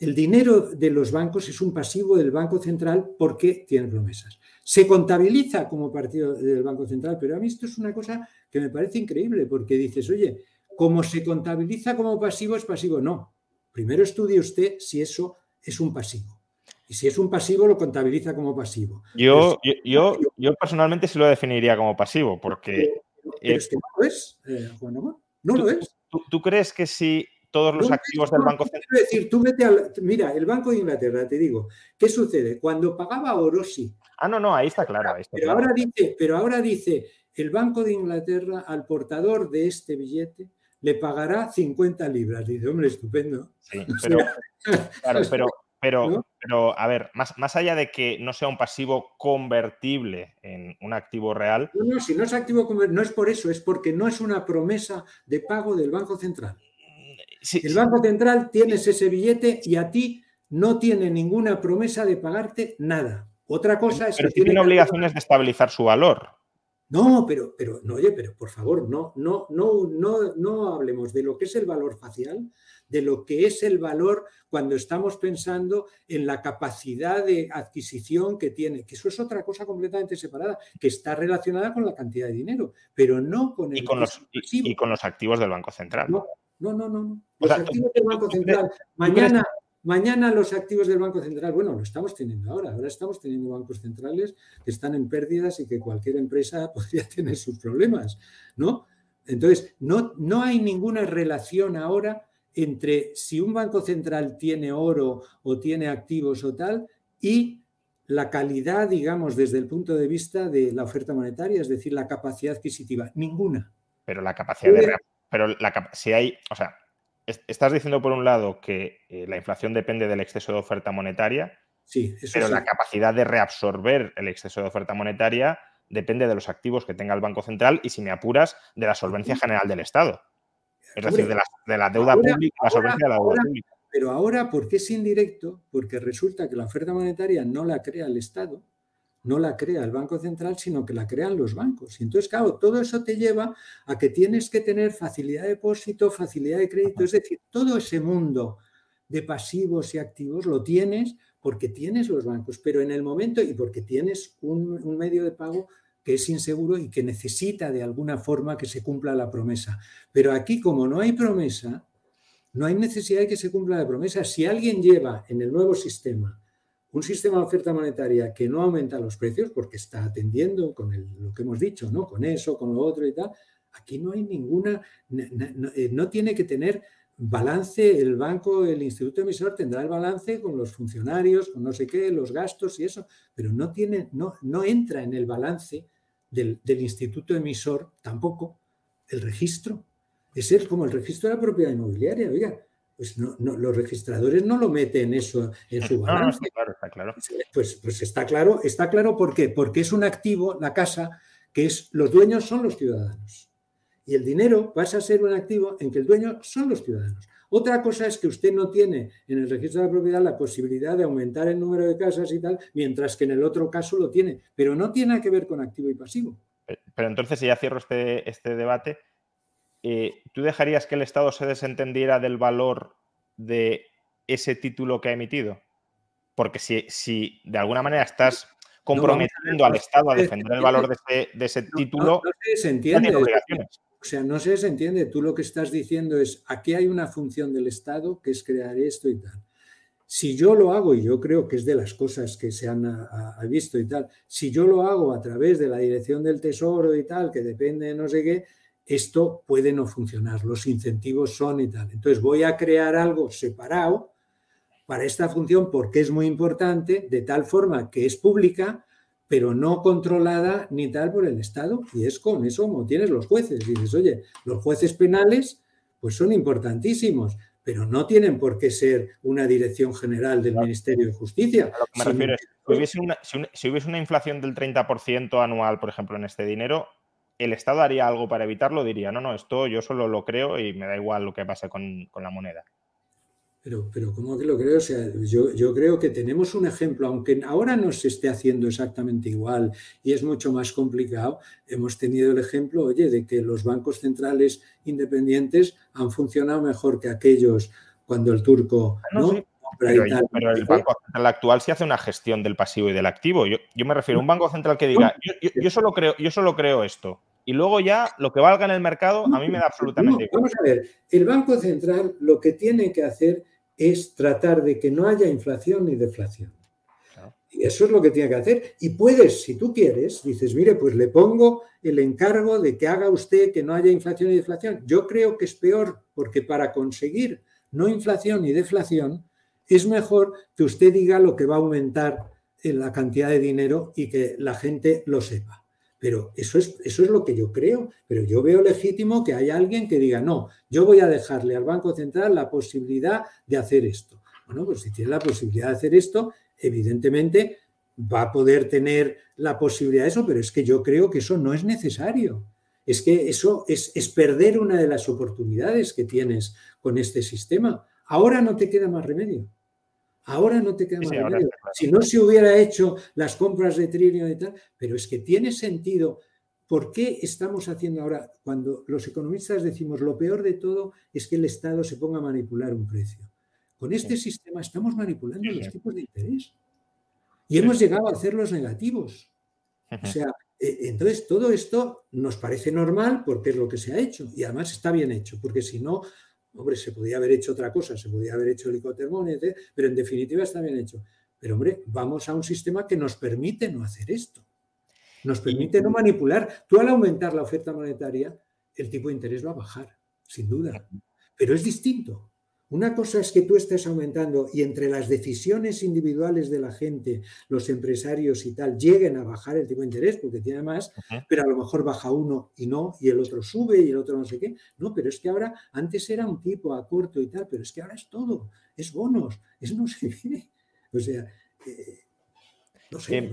[SPEAKER 3] El dinero de los bancos es un pasivo del Banco Central porque tiene promesas. Se contabiliza como partido del Banco Central, pero a mí esto es una cosa que me parece increíble porque dices, oye, como se contabiliza como pasivo es pasivo. No. Primero estudie usted si eso es un pasivo. Y si es un pasivo, lo contabiliza como pasivo.
[SPEAKER 2] Yo, yo, yo, personalmente sí lo definiría como pasivo, porque.
[SPEAKER 3] es que no lo es, eh, Juan No lo es.
[SPEAKER 2] ¿Tú crees que si todos los activos del Banco Central.
[SPEAKER 3] Decir, tú vete al, mira, el Banco de Inglaterra, te digo, ¿qué sucede? Cuando pagaba Orosi.
[SPEAKER 2] Ah, no, no, ahí está claro.
[SPEAKER 3] pero, Ahora dice, pero ahora dice, el Banco de Inglaterra al portador de este billete le pagará 50 libras. Dice, hombre, estupendo.
[SPEAKER 2] Sí, pero, claro, pero, pero, pero, a ver, más, más allá de que no sea un pasivo convertible en un activo real.
[SPEAKER 3] No, no, si no es activo convertible, no es por eso, es porque no es una promesa de pago del Banco Central el Banco Central tienes ese billete y a ti no tiene ninguna promesa de pagarte nada. Otra cosa es
[SPEAKER 2] que tiene, obligaciones de estabilizar su valor.
[SPEAKER 3] No, pero, pero, no, oye, pero por favor, no, no, no, no, no hablemos de lo que es el valor facial, de lo que es el valor cuando estamos pensando en la capacidad de adquisición que tiene, que eso es otra cosa completamente separada, que está relacionada con la cantidad de dinero, pero no con el...
[SPEAKER 2] Y con, los, y, con los activos del Banco Central.
[SPEAKER 3] No, no, no, no. Los activos del Banco Central, mañana, mañana los activos del Banco Central, bueno, lo estamos teniendo ahora, ahora estamos teniendo bancos centrales que están en pérdidas y que cualquier empresa podría tener sus problemas, ¿no? Entonces, no, no hay ninguna relación ahora entre si un banco central tiene oro o tiene activos o tal y la calidad, digamos, desde el punto de vista de la oferta monetaria, es decir, la capacidad adquisitiva. Ninguna.
[SPEAKER 2] Pero la capacidad de... Pero la, si hay, o sea, estás diciendo por un lado que eh, la inflación depende del exceso de oferta monetaria,
[SPEAKER 3] sí,
[SPEAKER 2] pero la capacidad de reabsorber el exceso de oferta monetaria depende de los activos que tenga el Banco Central y, si me apuras, de la solvencia general del Estado. Es decir, de la, deuda pública, la solvencia de la deuda pública.
[SPEAKER 3] Pero ahora, ¿por qué es indirecto? Porque resulta que la oferta monetaria no la crea el Estado, no la crea el Banco Central, sino que la crean los bancos. Y entonces, claro, todo eso te lleva a que tienes que tener facilidad de depósito, facilidad de crédito, es decir, todo ese mundo de pasivos y activos lo tienes porque tienes los bancos, pero en el momento y porque tienes un, un medio de pago que es inseguro y que necesita de alguna forma que se cumpla la promesa. Pero aquí, como no hay promesa, no hay necesidad de que se cumpla la promesa. Si alguien lleva en el nuevo sistema un sistema de oferta monetaria que no aumenta los precios porque está atendiendo con lo que hemos dicho, ¿no? Con eso, con lo otro y tal, aquí no hay ninguna, eh, no, tiene que tener balance el banco, el instituto emisor tendrá el balance con los funcionarios, con no sé qué, los gastos y eso, pero no tiene, no, no entra en el balance del, del instituto emisor tampoco el registro es como el registro de la propiedad inmobiliaria, oiga, pues no, los registradores no lo meten eso en su balance.
[SPEAKER 2] está claro, está claro.
[SPEAKER 3] Pues, pues está claro, está claro ¿por qué? Porque es un activo, la casa, que es, los dueños son los ciudadanos. Y el dinero pasa a ser un activo en que el dueño son los ciudadanos. Otra cosa es que usted no tiene en el registro de la propiedad la posibilidad de aumentar el número de casas y tal, mientras que en el otro caso lo tiene. Pero no tiene que ver con activo y pasivo.
[SPEAKER 2] Pero entonces, si ya cierro este, este debate, eh, ¿tú dejarías que el Estado se desentendiera del valor de ese título que ha emitido? Porque si, si de alguna manera estás comprometiendo al Estado a defender el valor de ese, título,
[SPEAKER 3] no, se entiende. O sea, no se entiende. Tú lo que estás diciendo es, aquí hay una función del Estado que es crear esto y tal. Si yo lo hago, y yo creo que es de las cosas que se han visto y tal, si yo lo hago a través de la dirección del Tesoro y tal, que depende de no sé qué, esto puede no funcionar, los incentivos son y tal. Entonces voy a crear algo separado para esta función porque es muy importante, de tal forma que es pública, pero no controlada ni tal por el Estado. Y es con eso como tienes los jueces. Dices, oye, los jueces penales pues son importantísimos, pero no tienen por qué ser una dirección general del Ministerio de Justicia.
[SPEAKER 2] me refiero si hubiese una inflación del 30% anual, por ejemplo, en este dinero, ¿el Estado haría algo para evitarlo? Diría, no, no, esto yo solo lo creo y me da igual lo que pase con, la moneda.
[SPEAKER 3] Pero, pero ¿cómo que lo creo? O sea, yo, yo, creo que tenemos un ejemplo, aunque ahora no se esté haciendo exactamente igual y es mucho más complicado, hemos tenido el ejemplo, oye, de que los bancos centrales independientes han funcionado mejor que aquellos cuando el turco... Ah, ¿no?
[SPEAKER 2] Pero, el Banco Central actual sí hace una gestión del pasivo y del activo. Yo, me refiero a un Banco Central que diga, yo, solo creo, yo solo creo esto. Y luego ya lo que valga en el mercado a mí me da absolutamente
[SPEAKER 3] igual. Vamos a ver, el Banco Central lo que tiene que hacer es tratar de que no haya inflación ni deflación. Y eso es lo que tiene que hacer. Y puedes, si tú quieres, dices, mire, pues le pongo el encargo de que haga usted que no haya inflación y deflación. Yo creo que es peor, porque para conseguir no inflación ni deflación, es mejor que usted diga lo que va a aumentar en la cantidad de dinero y que la gente lo sepa. Pero eso es, eso es lo que yo creo. Pero yo veo legítimo que haya alguien que diga, no, yo voy a dejarle al Banco Central la posibilidad de hacer esto. Bueno, pues si tiene la posibilidad de hacer esto, evidentemente va a poder tener la posibilidad de eso, pero es que yo creo que eso no es necesario. Es que eso es, es perder una de las oportunidades que tienes con este sistema. Ahora no te queda más remedio. Ahora no te queda más remedio. Si no se hubiera hecho las compras de Trillium y tal, pero es que tiene sentido. ¿Por qué estamos haciendo ahora, cuando los economistas decimos lo peor de todo es que el Estado se ponga a manipular un precio? Con este sistema estamos manipulando los tipos de interés. Y hemos llegado a hacerlos negativos. O sea, e, entonces todo esto nos parece normal porque es lo que se ha hecho y además está bien hecho, porque si no, Hombre, se podía haber hecho otra cosa, se podía haber hecho helicóptero, pero en definitiva está bien hecho. Pero hombre, vamos a un sistema que nos permite no hacer esto. Nos permite no manipular. Tú al aumentar la oferta monetaria, el tipo de interés va a bajar, sin duda. Pero es distinto. Una cosa es que tú estés aumentando y entre las decisiones individuales de la gente, los empresarios y tal, lleguen a bajar el tipo de interés porque tiene más, pero a lo mejor baja uno y no, y el otro sube y el otro no sé qué. No, pero es que ahora, antes era un tipo a corto y tal, pero es que ahora es todo, es bonos, es no sé qué. O sea, eh,
[SPEAKER 2] eh,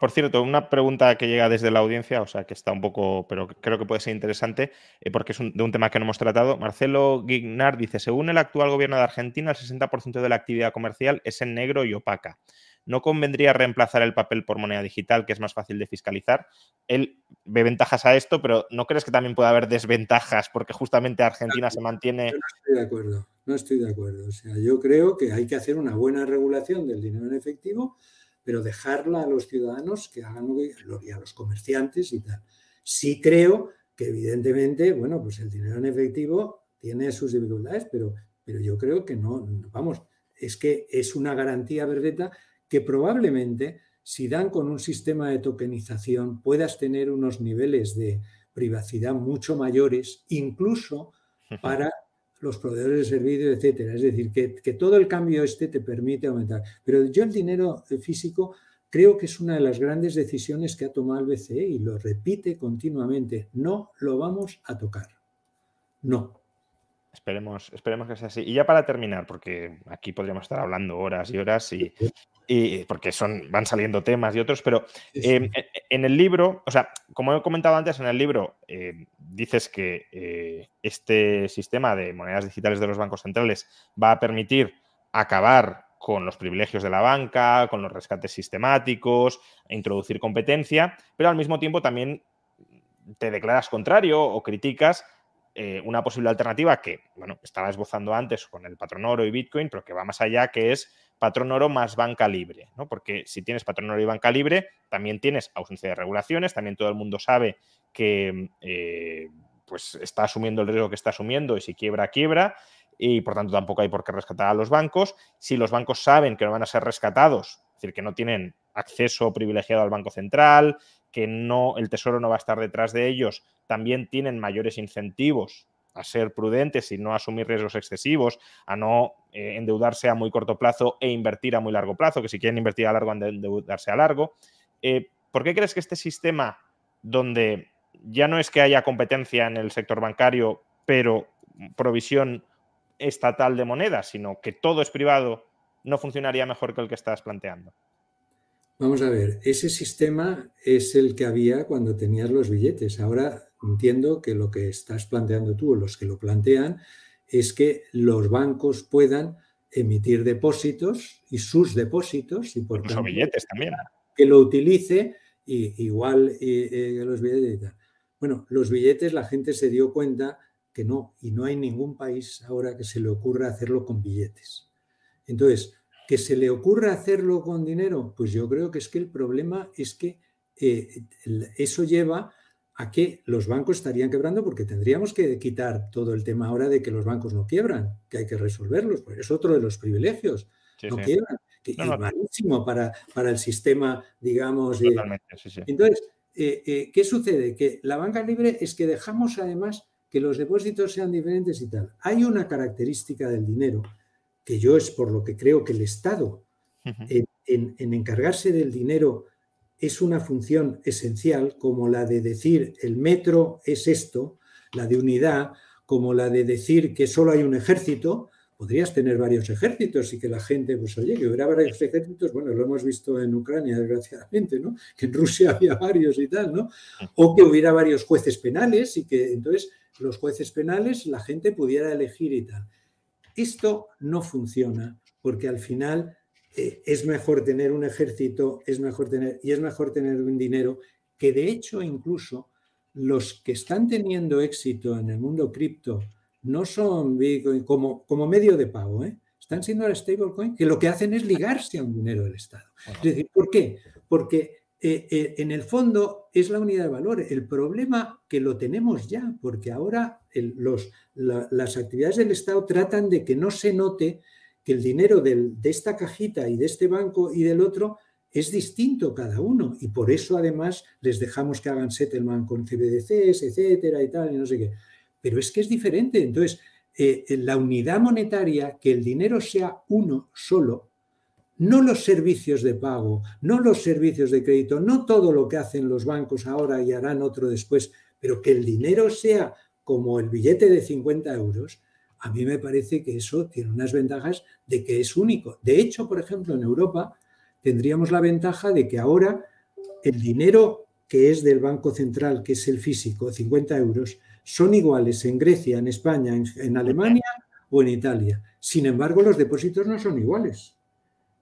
[SPEAKER 2] por, cierto, una pregunta que llega desde la audiencia, o sea, que está un poco, pero creo que puede ser interesante, eh, porque es de un tema que no hemos tratado. Marcelo Guignar dice, según el actual gobierno de Argentina, el 60% de la actividad comercial es en negro y opaca. ¿No convendría reemplazar el papel por moneda digital, que es más fácil de fiscalizar? Él ve ventajas a esto, pero ¿no crees que también puede haber desventajas porque justamente Argentina se mantiene...
[SPEAKER 3] no estoy de acuerdo, no estoy de acuerdo. O sea, yo creo que hay que hacer una buena regulación del dinero en efectivo pero dejarla a los ciudadanos que hagan lo que y a los comerciantes y tal. Sí creo que evidentemente, bueno, pues el dinero en efectivo tiene sus dificultades, pero, pero yo creo que no, vamos, es que es una garantía verdeta que probablemente si dan con un sistema de tokenización puedas tener unos niveles de privacidad mucho mayores, incluso para los proveedores de servicios, etcétera. Es decir, que, todo el cambio este te permite aumentar. Pero yo el dinero físico creo que es una de las grandes decisiones que ha tomado el BCE y lo repite continuamente. No lo vamos a tocar. No.
[SPEAKER 2] Esperemos, esperemos que sea así. Y ya para terminar, porque aquí podríamos estar hablando horas y horas y, porque son, van saliendo temas y otros, pero em, e, en el libro, o sea, como he comentado antes, en el libro eh, dices que eh, este sistema de monedas digitales de los bancos centrales va a permitir acabar con los privilegios de la banca, con los rescates sistemáticos, introducir competencia, pero al mismo tiempo también te declaras contrario o criticas eh, una posible alternativa que, bueno, estaba esbozando antes con el patrón oro y Bitcoin, pero que va más allá, que es patrón oro más banca libre, ¿no? Porque si tienes patrón oro y banca libre, también tienes ausencia de regulaciones, también todo el mundo sabe que eh, pues está asumiendo el riesgo que está asumiendo y si quiebra, quiebra, y por tanto tampoco hay por qué rescatar a los bancos. Si los bancos saben que no van a ser rescatados, es decir, que no tienen acceso privilegiado al Banco Central, que no, el Tesoro no va a estar detrás de ellos, también tienen mayores incentivos a ser prudentes y no asumir riesgos excesivos, a no eh, endeudarse a muy corto plazo e invertir a muy largo plazo, que si quieren invertir a largo, han de endeudarse a largo. Eh, ¿Por qué crees que este sistema, donde ya no es que haya competencia en el sector bancario, pero provisión estatal de moneda, sino que todo es privado, no funcionaría mejor que el que estás planteando?
[SPEAKER 3] Vamos a ver, ese sistema es el que había cuando tenías los billetes. Ahora entiendo que lo que estás planteando tú, o los que lo plantean, es que los bancos puedan emitir depósitos y sus depósitos y por
[SPEAKER 2] tanto billetes también
[SPEAKER 3] que lo utilice y, igual que los billetes y tal. Bueno, los billetes la gente se dio cuenta que no y no hay ningún país ahora que se le ocurra hacerlo con billetes. Entonces, ¿Que se le ocurra hacerlo con dinero? Pues yo creo que es que el problema es que eh, eso lleva a que los bancos estarían quebrando porque tendríamos que quitar todo el tema ahora de que los bancos no quiebran, que hay que resolverlos, pues es otro de los privilegios. no quiebran, que es malísimo para, para, el sistema, digamos. Entonces, eh, eh, ¿qué sucede? Que la banca libre es que dejamos además que los depósitos sean diferentes y tal. Hay una característica del dinero que yo es por lo que creo que el Estado en, encargarse del dinero es una función esencial, como la de decir el metro es esto, la de unidad, como la de decir que solo hay un ejército, podrías tener varios ejércitos y que la gente, pues oye, que hubiera varios ejércitos, bueno, lo hemos visto en Ucrania, desgraciadamente, ¿no? Que en Rusia había varios y tal, ¿no? O que hubiera varios jueces penales y que entonces los jueces penales la gente pudiera elegir y tal. Esto no funciona porque al final eh, es mejor tener un ejército, es mejor tener, y es mejor tener un dinero que de hecho incluso los que están teniendo éxito en el mundo cripto no son Bitcoin como, como medio de pago, ¿eh? están siendo el stablecoin que lo que hacen es ligarse a un dinero del Estado. Es decir, ¿por qué? Porque eh, eh, en el fondo es la unidad de valor. El problema que lo tenemos ya, porque ahora los, las actividades del Estado tratan de que no se note que el dinero de esta cajita y de este banco y del otro es distinto cada uno y por eso además les dejamos que hagan settlement con CBDCs, etcétera y tal, y no sé qué. Pero es que es diferente. Entonces, eh, la unidad monetaria, que el dinero sea uno solo, no los servicios de pago, no los servicios de crédito, no todo lo que hacen los bancos ahora y harán otro después, pero que el dinero sea como el billete de 50 euros, a mí me parece que eso tiene unas ventajas de que es único. De hecho, por ejemplo, en Europa tendríamos la ventaja de que ahora el dinero que es del Banco Central, que es el físico, 50 euros, son iguales en Grecia, en España, en, Alemania o en Italia. Sin embargo, los depósitos no son iguales.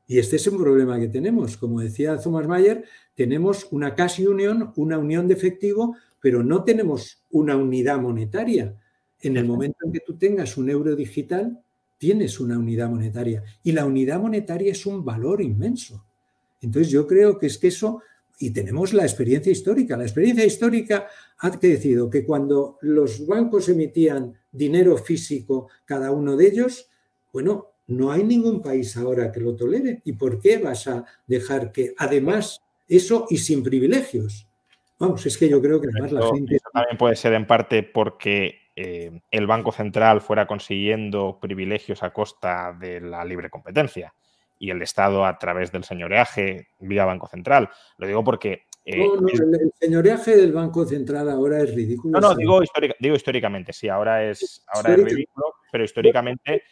[SPEAKER 3] Y este es un problema que tenemos. Como decía Thomas Mayer, tenemos una casi unión, una unión de efectivo, pero no tenemos una unidad monetaria. En el momento en que tú tengas un euro digital, tienes una unidad monetaria. Y la unidad monetaria es un valor inmenso. Entonces yo creo que es que eso, y tenemos la experiencia histórica. La experiencia histórica ha decidido que cuando los bancos emitían dinero físico, cada uno de ellos, bueno, no hay ningún país ahora que lo tolere. ¿Y por qué vas a dejar que, además, eso y sin privilegios? Vamos, es que yo creo que además la gente...
[SPEAKER 2] Eso también puede ser en parte porque eh, el Banco Central fuera consiguiendo privilegios a costa de la libre competencia y el Estado a través del señoreaje vía Banco Central. Lo digo porque...
[SPEAKER 3] Eh, no, no, el, señoreaje del Banco Central ahora es ridículo.
[SPEAKER 2] No, no, digo, digo históricamente, sí, ahora es, ahora es ridículo, pero históricamente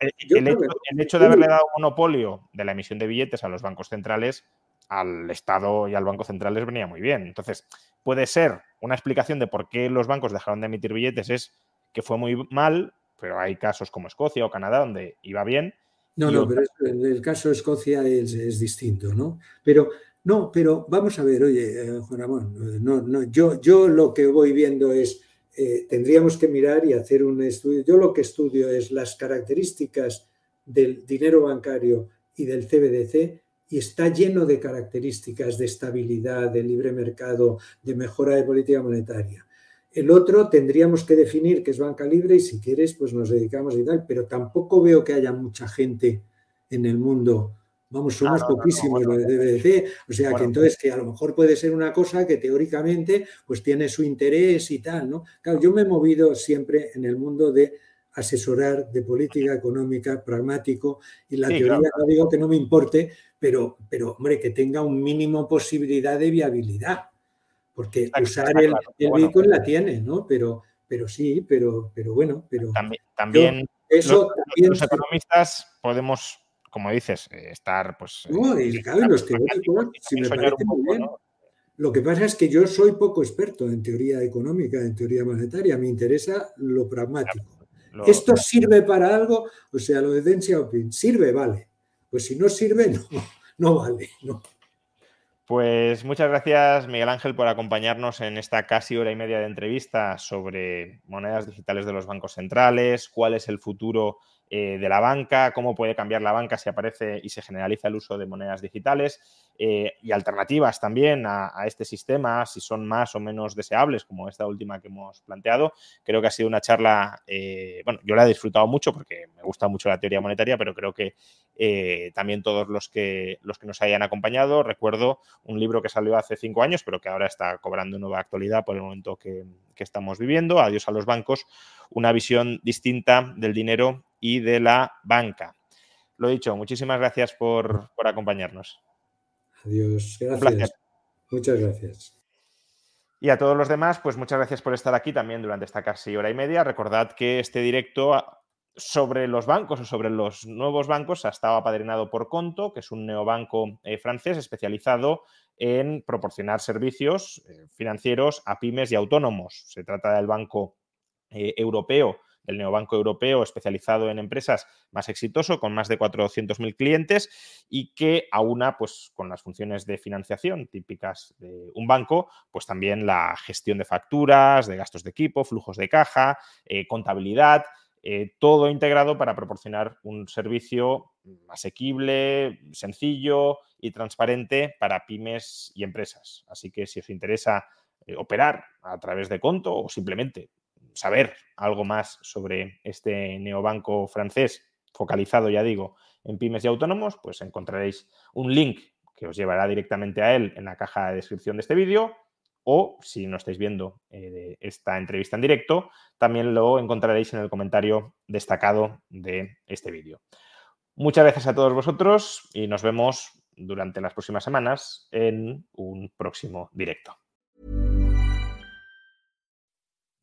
[SPEAKER 2] eh, el, hecho, de haberle dado monopolio de la emisión de billetes a los bancos centrales, al Estado y al Banco Central les venía muy bien. Entonces, puede ser una explicación de por qué los bancos dejaron de emitir billetes, es que fue muy mal, pero hay casos como Escocia o Canadá donde iba bien
[SPEAKER 3] no, no, pero en el caso de Escocia es, distinto, ¿no? Pero no, pero vamos a ver, oye, eh, Juan Ramón, no, no, yo, yo lo que voy viendo es, eh, tendríamos que mirar y hacer un estudio. Yo lo que estudio es las características del dinero bancario y del CBDC y está lleno de características de estabilidad, de libre mercado, de mejora de política monetaria. El otro tendríamos que definir que es banca libre y si quieres, pues nos dedicamos y tal, pero tampoco veo que haya mucha gente en el mundo. Vamos, somos poquísimos lo de DBC, o sea que entonces que a lo mejor puede ser una cosa que teóricamente pues tiene su interés y tal, ¿no? Claro, yo me he movido siempre en el mundo de asesorar de política económica, pragmático, y la teoría no digo que no me importe, pero, pero hombre, que tenga un mínimo posibilidad de viabilidad porque usar el, Bitcoin la tiene, ¿no? Pero, pero sí, pero, pero bueno, pero...
[SPEAKER 2] También, eso, los, economistas podemos, como dices, eh, estar pues...
[SPEAKER 3] No, y claro, los teóricos, si me parece muy bien. Lo que pasa es que yo soy poco experto en teoría económica, en teoría monetaria, me interesa lo pragmático. ¿Esto sirve para algo? O sea, lo de Deng Xiaoping, ¿sirve? Vale. Pues si no sirve, no, no vale. No.
[SPEAKER 2] Pues muchas gracias, Miguel Ángel, por acompañarnos en esta casi hora y media de entrevista sobre monedas digitales de los bancos centrales, cuál es el futuro eh, de la banca, cómo puede cambiar la banca si aparece y se generaliza el uso de monedas digitales eh, y alternativas también a, este sistema, si son más o menos deseables, como esta última que hemos planteado. Creo que ha sido una charla, eh, bueno, yo la he disfrutado mucho porque me gusta mucho la teoría monetaria, pero creo que eh, también todos los que, los que nos hayan acompañado, recuerdo un libro que salió hace cinco años, pero que ahora está cobrando nueva actualidad por el momento que, estamos viviendo, Adiós a los bancos, una visión distinta del dinero y de la banca. Lo dicho, muchísimas gracias por acompañarnos.
[SPEAKER 3] Adiós. Gracias. Muchas gracias.
[SPEAKER 2] Y a todos los demás, pues muchas gracias por estar aquí también durante esta casi hora y media. Recordad que este directo sobre los bancos o sobre los nuevos bancos ha estado apadrinado por Conto, que es un neobanco eh, francés especializado en proporcionar servicios eh, financieros a pymes y autónomos. Se trata del banco eh, europeo el neobanco europeo especializado en empresas más exitoso, con más de 400.000 clientes y que aúna pues, con las funciones de financiación típicas de un banco, pues también la gestión de facturas, de gastos de equipo, flujos de caja, eh, contabilidad, eh, todo integrado para proporcionar un servicio asequible, sencillo y transparente para pymes y empresas. Así que si os interesa eh, operar a través de Conto o simplemente saber algo más sobre este neobanco francés, focalizado, ya digo, en pymes y autónomos, pues encontraréis un link que os llevará directamente a él en la caja de descripción de este vídeo o si no estáis viendo eh, esta entrevista en directo, también lo encontraréis en el comentario destacado de este vídeo. Muchas gracias a todos vosotros y nos vemos durante las próximas semanas en un próximo directo.